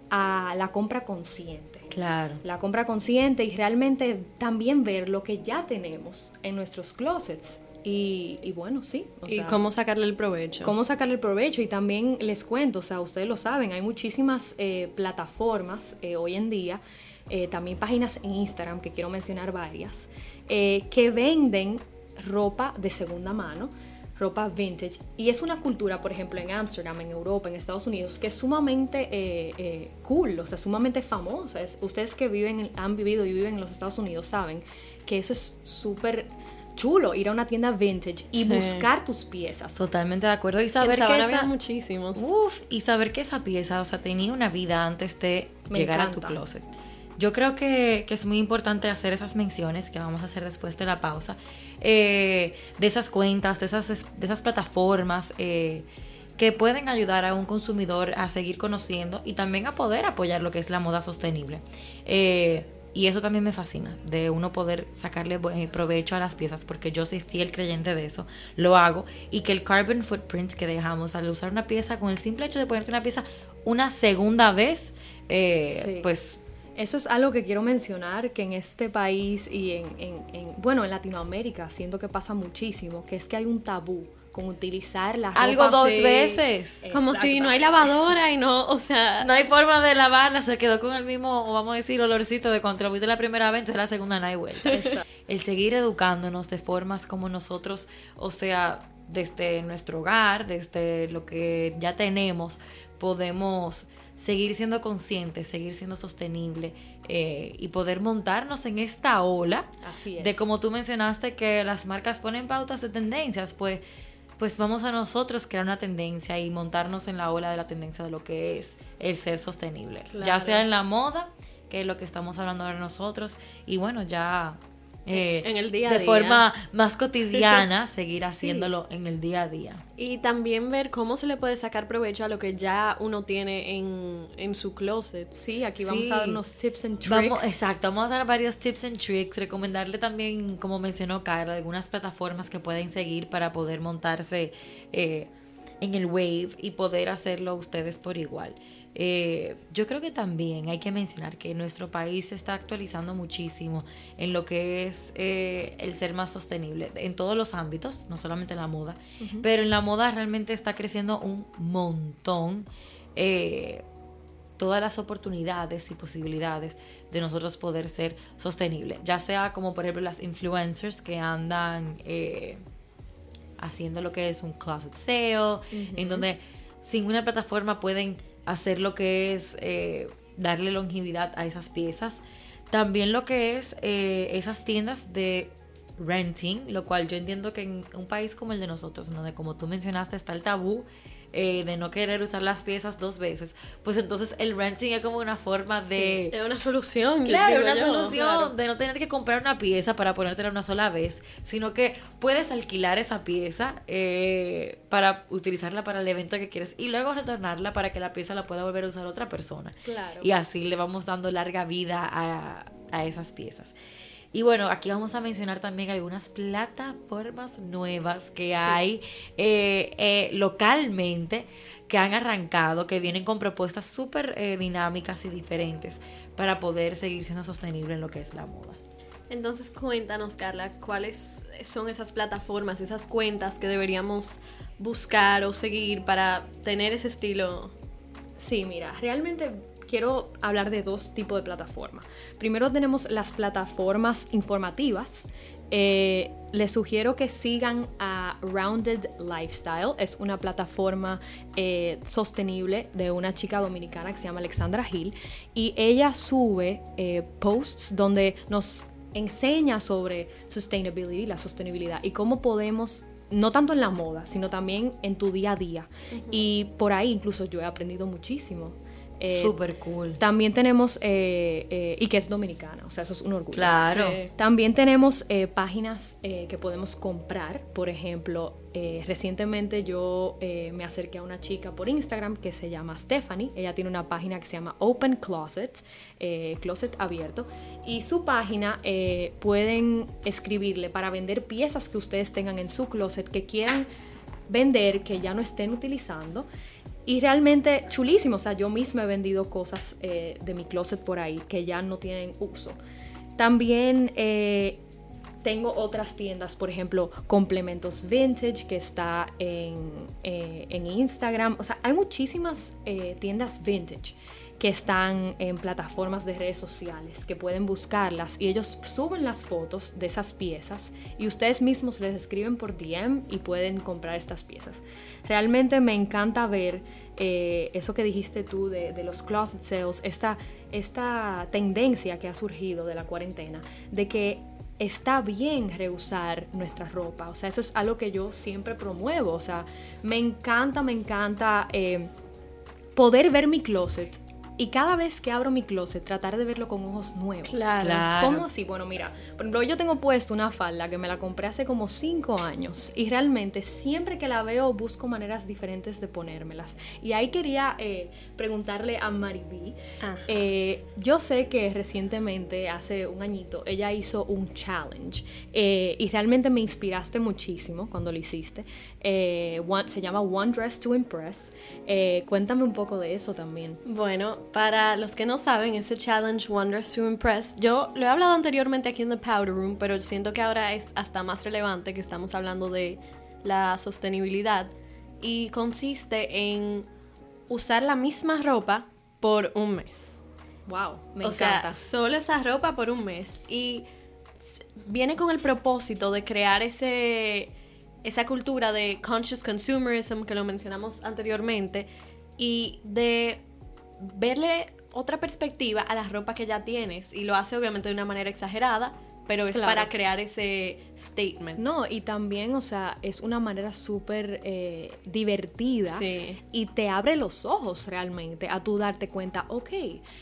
[SPEAKER 3] a la compra consciente.
[SPEAKER 1] Claro.
[SPEAKER 3] La compra consciente y realmente también ver lo que ya tenemos en nuestros closets. Y, y bueno, sí. o
[SPEAKER 2] y
[SPEAKER 3] sea,
[SPEAKER 2] cómo sacarle el provecho.
[SPEAKER 3] cómo sacarle el provecho y también les cuento, o sea, ustedes lo saben, hay muchísimas eh, plataformas eh, hoy en día, eh, también páginas en Instagram, que quiero mencionar varias, que venden ropa de segunda mano, ropa vintage. Y es una cultura, por ejemplo, en Ámsterdam, en Europa, en Estados Unidos, que es sumamente eh, eh, cool, o sea, sumamente famosa. Es- ustedes que viven, han vivido y viven en los Estados Unidos saben que eso es súper chulo, ir a una tienda vintage y
[SPEAKER 2] Sí.
[SPEAKER 3] buscar tus piezas.
[SPEAKER 1] Totalmente de acuerdo. Y saber que esa,
[SPEAKER 2] muchísimos.
[SPEAKER 1] Uf, y saber que esa pieza, o sea, tenía una vida antes de
[SPEAKER 3] Me
[SPEAKER 1] llegar a tu closet. Yo creo que, que es muy importante hacer esas menciones que vamos a hacer después de la pausa, eh, de esas cuentas, de esas, de esas plataformas eh, que pueden ayudar a un consumidor a seguir conociendo y también a poder apoyar lo que es la moda sostenible. Eh, y eso también me fascina, de uno poder sacarle buen provecho a las piezas, porque yo soy fiel creyente de eso, lo hago, y que el carbon footprint que dejamos al usar una pieza, con el simple hecho de ponerte una pieza una segunda vez, eh,
[SPEAKER 3] Sí.
[SPEAKER 1] pues
[SPEAKER 3] Eso es algo que quiero mencionar, que en este país y en, en- en- bueno, en Latinoamérica, siento que pasa muchísimo, que es que hay un tabú con utilizar la ropa.
[SPEAKER 1] algo dos
[SPEAKER 2] sí.
[SPEAKER 1] veces.
[SPEAKER 2] Como si no hay lavadora y no, o sea,
[SPEAKER 1] No hay forma de lavarla, se quedó con el mismo, o vamos a decir, olorcito de cuando lo viste la primera vez, entonces la segunda no hay vuelta.
[SPEAKER 3] Exacto.
[SPEAKER 1] El seguir educándonos de formas como nosotros, o sea, desde nuestro hogar, desde lo que ya tenemos, podemos seguir siendo conscientes, seguir siendo sostenible eh, y poder montarnos en esta ola
[SPEAKER 3] Así es.
[SPEAKER 1] de como tú mencionaste que las marcas ponen pautas de tendencias, pues pues vamos a nosotros crear una tendencia y montarnos en la ola de la tendencia de lo que es el ser sostenible, ya sea en la moda, que es lo que estamos hablando ahora nosotros, y bueno, ya eh,
[SPEAKER 2] En el día a
[SPEAKER 1] de
[SPEAKER 2] día.
[SPEAKER 1] forma más cotidiana, seguir haciéndolo en el día a día.
[SPEAKER 2] y también ver cómo se le puede sacar provecho a lo que ya uno tiene en, en su closet.
[SPEAKER 3] Sí, aquí
[SPEAKER 1] Sí.
[SPEAKER 3] vamos a dar unos tips and tricks.
[SPEAKER 1] Vamos, exacto, vamos a dar varios tips and tricks, recomendarle también, como mencionó Carla, algunas plataformas que pueden seguir para poder montarse eh, en el wave y poder hacerlo ustedes por igual. Eh, yo creo que también hay que mencionar que nuestro país se está actualizando muchísimo en lo que es eh, el ser más sostenible en todos los ámbitos, no solamente en la moda, pero en la moda realmente está creciendo un montón. Eh, todas las oportunidades y posibilidades de nosotros poder ser sostenibles, ya sea como por ejemplo las influencers que andan eh, haciendo lo que es un closet sale, en donde sin una plataforma pueden hacer lo que es eh, darle longevidad a esas piezas. También lo que es eh, esas tiendas de renting, lo cual yo entiendo que en un país como el de nosotros, donde como tú mencionaste está el tabú eh, de no querer usar las piezas dos veces, pues entonces el renting es como una forma de...
[SPEAKER 2] Es una solución.
[SPEAKER 1] Claro, una
[SPEAKER 2] yo,
[SPEAKER 1] solución
[SPEAKER 2] claro.
[SPEAKER 1] de no tener que comprar una pieza para ponértela una sola vez, sino que puedes alquilar esa pieza eh, para utilizarla para el evento que quieres y luego retornarla para que la pieza la pueda volver a usar otra persona.
[SPEAKER 2] Claro.
[SPEAKER 1] Y así le vamos dando larga vida a, a esas piezas. Y bueno, aquí vamos a mencionar también algunas plataformas nuevas que hay eh, eh, localmente que han arrancado, que vienen con propuestas súper eh, dinámicas y diferentes para poder seguir siendo sostenible en lo que es la moda.
[SPEAKER 2] Entonces cuéntanos, Carla, cuáles son esas plataformas, esas cuentas que deberíamos buscar o seguir para tener ese estilo.
[SPEAKER 3] Sí, mira, realmente quiero hablar de dos tipos de plataformas. Primero tenemos las plataformas informativas. Eh, les sugiero que sigan a Rounded Lifestyle. Es una plataforma eh, sostenible de una chica dominicana que se llama Alexandra Hill. Y ella sube eh, posts donde nos enseña sobre sustainability, la sostenibilidad y cómo podemos no tanto en la moda, sino también en tu día a día. Y por ahí incluso yo he aprendido muchísimo. Eh,
[SPEAKER 1] Súper cool.
[SPEAKER 3] También tenemos, eh, eh, y que es dominicana, o sea, eso es un orgullo.
[SPEAKER 1] Claro.
[SPEAKER 2] Sí.
[SPEAKER 3] También tenemos eh, páginas que podemos comprar. Por ejemplo, recientemente yo me acerqué a una chica por Instagram que se llama Stephanie. Ella tiene una página que se llama Open Closet, closet abierto. Y su página pueden escribirle para vender piezas que ustedes tengan en su closet que quieran vender, que ya no estén utilizando. Y realmente chulísimo, o sea, yo misma he vendido cosas eh, de mi closet por ahí que ya no tienen uso. También eh, tengo otras tiendas, por ejemplo, Complementos Vintage, que está en, eh, en Instagram. O sea, hay muchísimas tiendas vintage que están en plataformas de redes sociales, que pueden buscarlas y ellos suben las fotos de esas piezas y ustedes mismos les escriben por DM y pueden comprar estas piezas. Realmente me encanta ver eh, eso que dijiste tú de, los closet sales, esta, esta tendencia que ha surgido de la cuarentena, de que está bien reusar nuestra ropa. O sea, eso es algo que yo siempre promuevo. O sea, me encanta, me encanta eh, poder ver mi closet y cada vez que abro mi closet, tratar de verlo con ojos nuevos.
[SPEAKER 1] Claro.
[SPEAKER 3] ¿Cómo así? Bueno, mira, por ejemplo, yo tengo puesto una falda que me la compré hace como cinco años y realmente siempre que la veo busco maneras diferentes de ponérmelas. Y ahí quería eh, preguntarle a Mariby. Eh, yo sé que recientemente, hace un añito, ella hizo un challenge eh, y realmente me inspiraste muchísimo cuando lo hiciste. se llama One Dress to Impress. cuéntame un poco de eso también.
[SPEAKER 2] Bueno, para los que no saben, ese challenge Wonders to Impress, yo lo he hablado anteriormente aquí en The Powder Room, pero siento que ahora es hasta más relevante que estamos hablando de la sostenibilidad y consiste en usar la misma ropa por un mes.
[SPEAKER 3] Wow, me
[SPEAKER 2] o
[SPEAKER 3] encanta.
[SPEAKER 2] Sea, solo esa ropa por un mes y viene con el propósito de crear ese esa cultura de conscious consumerism que lo mencionamos anteriormente y de verle otra perspectiva a la ropa que ya tienes y lo hace obviamente de una manera exagerada, pero es para crear ese statement.
[SPEAKER 3] No, y también, o sea, es una manera súper eh, divertida y te abre los ojos realmente a tú darte cuenta, ok,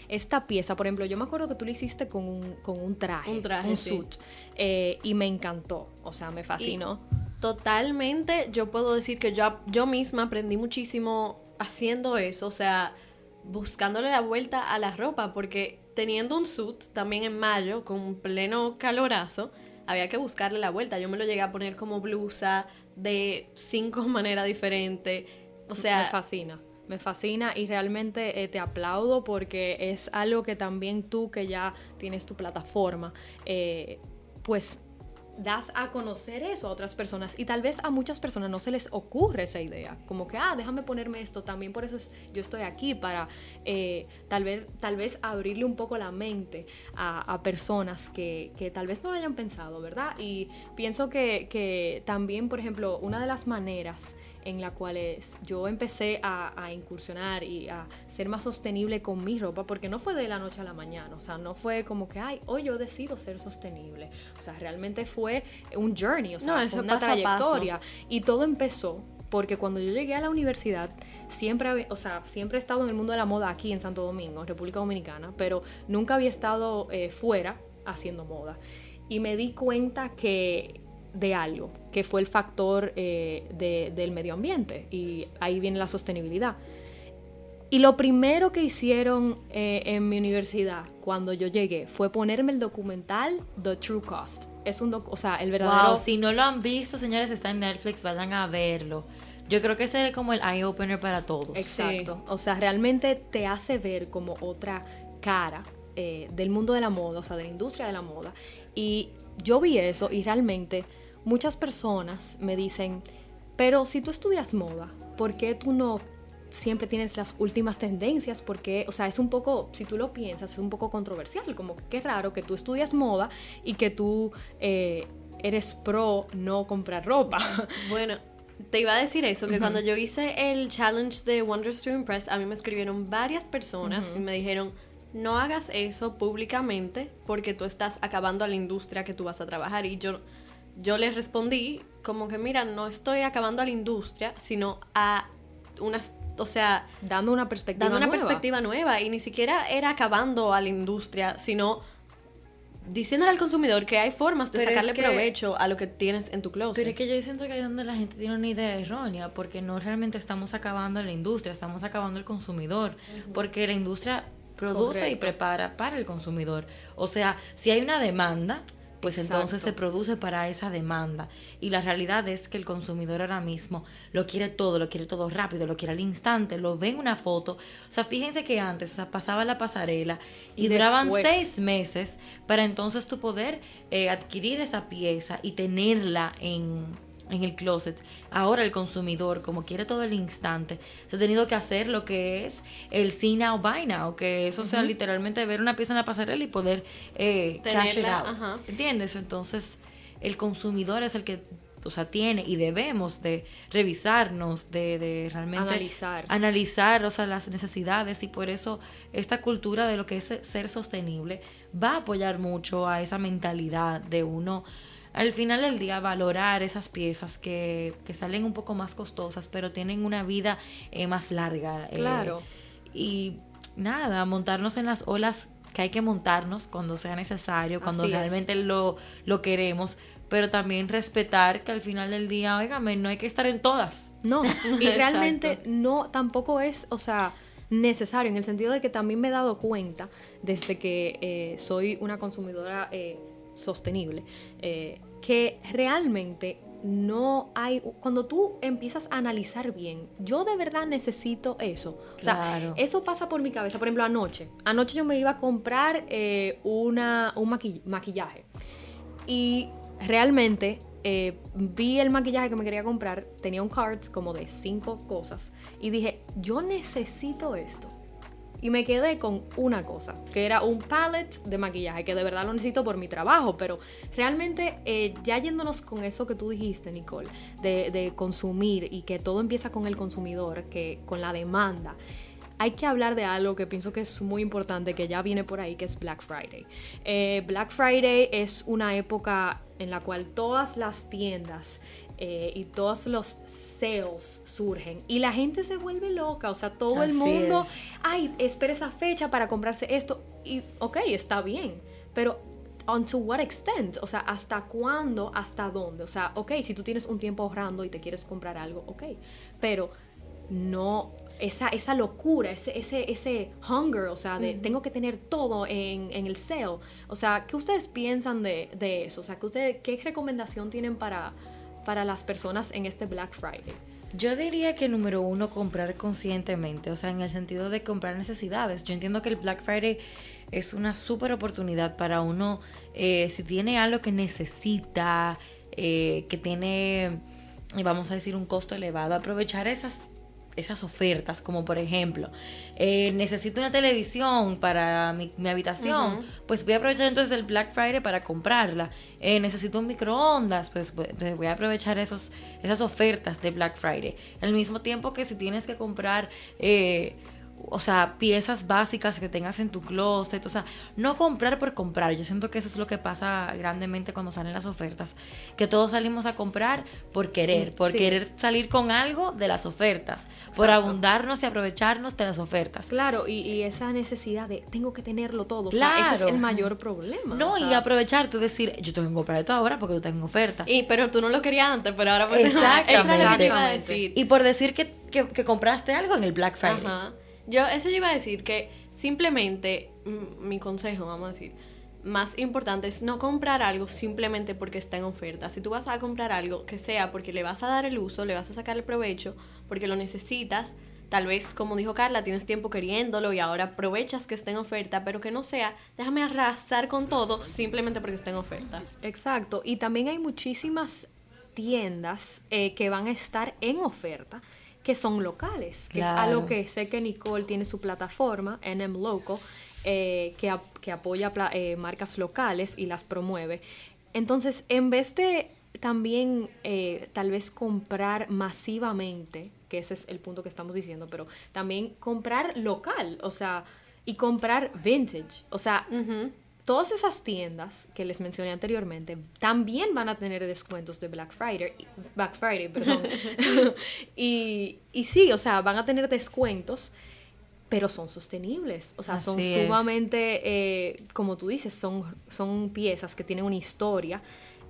[SPEAKER 3] esta pieza, por ejemplo, yo me acuerdo que tú lo hiciste con un, con un traje,
[SPEAKER 2] un traje,
[SPEAKER 3] un suit, eh, y me encantó, o sea, me fascinó.
[SPEAKER 2] totalmente, yo puedo decir que yo, yo misma aprendí muchísimo haciendo eso, o sea, buscándole la vuelta a la ropa, porque teniendo un suit también en mayo, con pleno calorazo, había que buscarle la vuelta. Yo me lo llegué a poner como blusa de cinco maneras diferentes. O sea.
[SPEAKER 3] Me fascina. Me fascina y realmente eh, te aplaudo porque es algo que también tú que ya tienes tu plataforma, eh, pues das a conocer eso a otras personas y tal vez a muchas personas no se les ocurre esa idea, como que, ah, déjame ponerme esto, también por eso yo estoy aquí, para eh, tal, vez, tal vez abrirle un poco la mente a, personas que, que, tal vez no lo hayan pensado, ¿verdad? Y pienso que, que también, por ejemplo, una de las maneras en la cual yo empecé a, incursionar y a ser más sostenible con mi ropa, porque no fue de la noche a la mañana, o sea, no fue como que, ay, hoy yo decido ser sostenible, o sea, realmente fue un journey, o sea, fue una trayectoria. Y todo empezó porque cuando yo llegué a la universidad, siempre, o sea, siempre he estado en el mundo de la moda aquí en Santo Domingo, República Dominicana, pero nunca había estado eh, fuera haciendo moda. Y me di cuenta que de algo, que fue el factor eh, del medio ambiente. Y ahí viene la sostenibilidad. Y lo primero que hicieron eh, en mi universidad cuando yo llegué fue ponerme el documental The True Cost. Es un o sea, el verdadero.
[SPEAKER 1] Wow, si no lo han visto, señores, está en Netflix, vayan a verlo. Yo creo que ese es como el eye opener para todos.
[SPEAKER 3] Exacto. O sea, realmente te hace ver como otra cara eh, del mundo de la moda, o sea, de la industria de la moda. Y yo vi eso y realmente muchas personas me dicen, pero si tú estudias moda, ¿por qué tú no siempre tienes las últimas tendencias? Porque, o sea, es un poco, si tú lo piensas, es un poco controversial, como que qué raro que tú estudias moda y que tú eh, eres pro no comprar ropa.
[SPEAKER 2] Bueno. Te iba a decir eso, que cuando yo hice el challenge de Wonders to Impress, a mí me escribieron varias personas y me dijeron, no hagas eso públicamente porque tú estás acabando a la industria que tú vas a trabajar. Y yo yo les respondí como que, mira, no estoy acabando a la industria, sino a unas, o sea...
[SPEAKER 3] Dando una perspectiva
[SPEAKER 2] dando
[SPEAKER 3] una
[SPEAKER 2] perspectiva nueva. Y ni siquiera era acabando a la industria, sino diciéndole al consumidor que hay formas de sacarle provecho a lo que tienes en tu closet.
[SPEAKER 1] Pero es que yo siento que hay donde la gente tiene una idea errónea, porque no realmente estamos acabando a la industria, estamos acabando al consumidor, porque la industria produce y prepara para el consumidor. O sea, si hay una demanda, pues entonces se produce para esa demanda. Y la realidad es que el consumidor ahora mismo lo quiere todo, lo quiere todo rápido, lo quiere al instante, lo ve en una foto. O sea, fíjense que antes pasaba la pasarela y, duraban seis meses para entonces tú poder eh, adquirir esa pieza y tenerla en en el closet. Ahora el consumidor, como quiere todo el instante, se ha tenido que hacer lo que es el see now, buy now, que eso sea literalmente ver una pieza en la pasarela y poder eh, cash it out. ¿Entiendes? Entonces, el consumidor es el que o sea, tiene y debemos de revisarnos, de, de realmente
[SPEAKER 3] analizar.
[SPEAKER 1] analizar, o sea, las necesidades y por eso esta cultura de lo que es ser sostenible va a apoyar mucho a esa mentalidad de uno al final del día valorar esas piezas que, que salen un poco más costosas, pero tienen una vida eh, más larga.
[SPEAKER 3] Eh, claro.
[SPEAKER 1] y nada, montarnos en las olas que hay que montarnos cuando sea necesario, cuando realmente lo, lo queremos, pero también respetar que al final del día, oígame, no hay que estar en todas.
[SPEAKER 3] No, y realmente no, tampoco es, o sea, necesario, en el sentido de que también me he dado cuenta desde que eh, soy una consumidora eh, sostenible, eh, que realmente no hay, cuando tú empiezas a analizar bien, yo de verdad necesito eso. O sea, eso pasa por mi cabeza. Por ejemplo, anoche, anoche yo me iba a comprar una, un maquillaje. Y realmente eh, vi el maquillaje que me quería comprar, tenía un cart como de cinco cosas y dije, yo necesito esto. Y me quedé con una cosa, que era un palette de maquillaje, que de verdad lo necesito por mi trabajo, pero realmente eh, ya yéndonos con eso que tú dijiste, Nicole, de, consumir y que todo empieza con el consumidor, que con la demanda hay que hablar de algo que pienso que es muy importante, que ya viene por ahí, que es Black Friday. Eh, Black Friday es una época en la cual todas las tiendas eh, y todos los sales surgen y la gente se vuelve loca, o sea, todo el mundo, ay, espera esa fecha para comprarse esto y, ok, está bien, pero to what extent? O sea, ¿hasta cuándo? ¿Hasta dónde? O sea, ok, si tú tienes un tiempo ahorrando y te quieres comprar algo, ok, pero no esa, esa locura, ese, ese, ese hunger, o sea, de tengo que tener todo en, en, el sale. O sea, ¿qué ustedes piensan de, de eso? O sea, ¿qué, ustedes, ¿qué recomendación tienen para, para las personas en este Black Friday?
[SPEAKER 1] Yo diría que número uno, comprar conscientemente, o sea, en el sentido de comprar necesidades. Yo entiendo que el Black Friday es una súper oportunidad para uno, eh, si tiene algo que necesita, eh, que tiene, vamos a decir, un costo elevado, aprovechar esas esas ofertas, como por ejemplo, eh, necesito una televisión para mi, habitación, pues voy a aprovechar entonces el Black Friday para comprarla. Eh, necesito un microondas, pues, pues voy a aprovechar esos, esas ofertas de Black Friday. Al mismo tiempo que si tienes que comprar... Eh, o sea, piezas básicas que tengas en tu closet, o sea, no comprar por comprar. Yo siento que eso es lo que pasa grandemente cuando salen las ofertas, que todos salimos a comprar por querer, por querer salir con algo de las ofertas, por abundarnos y aprovecharnos de las ofertas.
[SPEAKER 3] Claro, y, esa necesidad de tengo que tenerlo todo, claro. o sea, ese es el mayor problema.
[SPEAKER 1] No, y aprovechar, tú decir, yo tengo que comprar esto ahora porque tú tengo oferta.
[SPEAKER 2] Y pero tú no lo querías antes, pero ahora
[SPEAKER 1] pues Exactamente. Y por decir que, que, compraste algo en el Black Friday. Ajá.
[SPEAKER 2] Yo, eso yo iba a decir que simplemente, mi consejo, vamos a decir, más importante es no comprar algo simplemente porque está en oferta. Si tú vas a comprar algo, que sea porque le vas a dar el uso, le vas a sacar el provecho, porque lo necesitas, tal vez, como dijo Carla, tienes tiempo queriéndolo y ahora aprovechas que está en oferta, pero que no sea, déjame arrasar con todo simplemente porque está en oferta.
[SPEAKER 3] Exacto, y también hay muchísimas tiendas eh, que van a estar en oferta que son locales, que es algo que sé que Nicole tiene su plataforma, NM Local, eh, que, que, apoya eh, marcas locales y las promueve. Entonces, en vez de también eh, tal vez comprar masivamente, que ese es el punto que estamos diciendo, pero también comprar local, o sea, y comprar vintage, o sea, todas esas tiendas que les mencioné anteriormente también van a tener descuentos de Black Friday, Black Friday, perdón. y, y sí, o sea, van a tener descuentos, pero son sostenibles, o sea, son sumamente, eh, como tú dices, son, son piezas que tienen una historia.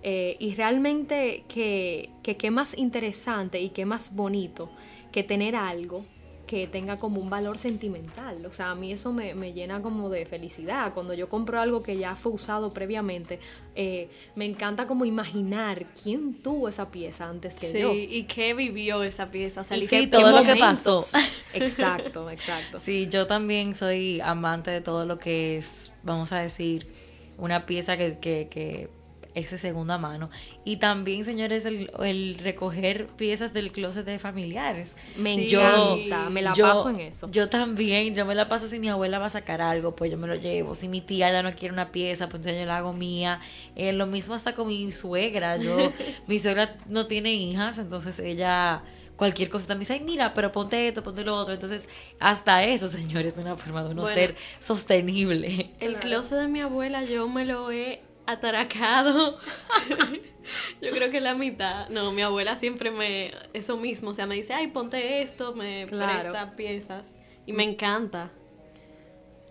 [SPEAKER 3] Eh, y realmente que, que qué más interesante y qué más bonito que tener algo que tenga como un valor sentimental. O sea, a mí eso me, llena como de felicidad. Cuando yo compro algo que ya fue usado previamente, eh, me encanta como imaginar quién tuvo esa pieza antes que yo.
[SPEAKER 2] Sí, y qué vivió esa pieza.
[SPEAKER 1] O y todo lo que pasó.
[SPEAKER 3] Exacto, exacto.
[SPEAKER 1] Sí, yo también soy amante de todo lo que es, vamos a decir, una pieza que, que, que ese segunda mano. Y también, señores, el, el recoger piezas del closet de familiares.
[SPEAKER 3] Me
[SPEAKER 2] Sí.
[SPEAKER 3] encanta, me la
[SPEAKER 1] yo-
[SPEAKER 3] paso en eso.
[SPEAKER 1] Yo también, yo me la paso si mi abuela va a sacar algo, pues yo me lo llevo. Si mi tía ya no quiere una pieza, pues yo la hago mía. Eh, lo mismo hasta con mi suegra. Yo, mi suegra no tiene hijas, entonces ella cualquier cosa también dice, ay, mira, pero ponte esto, ponte lo otro. Entonces, hasta eso, señores, es una forma de uno
[SPEAKER 2] Bueno.
[SPEAKER 1] ser sostenible.
[SPEAKER 2] El closet de mi abuela yo me lo he ataracado. yo creo que la mitad. No, mi abuela siempre me... Eso mismo, o sea, me dice, ay, ponte esto, me
[SPEAKER 3] Claro.
[SPEAKER 2] presta piezas. Y me encanta.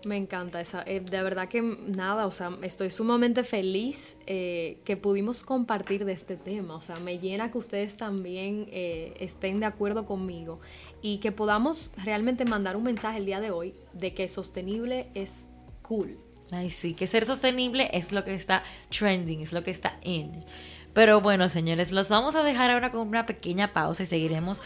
[SPEAKER 3] Me encanta esa. eh, de verdad que nada, o sea, estoy sumamente feliz eh, que pudimos compartir de este tema. O sea, me llena que ustedes también eh, estén de acuerdo conmigo y que podamos realmente mandar un mensaje el día de hoy de que sostenible es cool.
[SPEAKER 1] Ay, sí, que ser sostenible es lo que está trending, es lo que está in. Pero bueno, señores, los vamos a dejar ahora con una pequeña pausa y seguiremos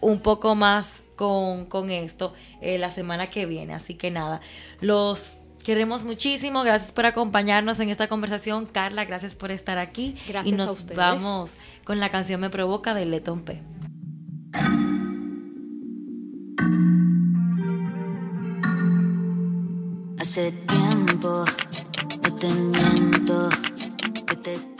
[SPEAKER 1] un poco más con, con esto eh, la semana que viene. Así que nada, los queremos muchísimo. Gracias por acompañarnos en esta conversación. Carla, gracias por estar aquí.
[SPEAKER 3] Gracias
[SPEAKER 1] y nos vamos con la canción Me Provoca de Leton P.
[SPEAKER 4] Hace tiempo, no te miento, que te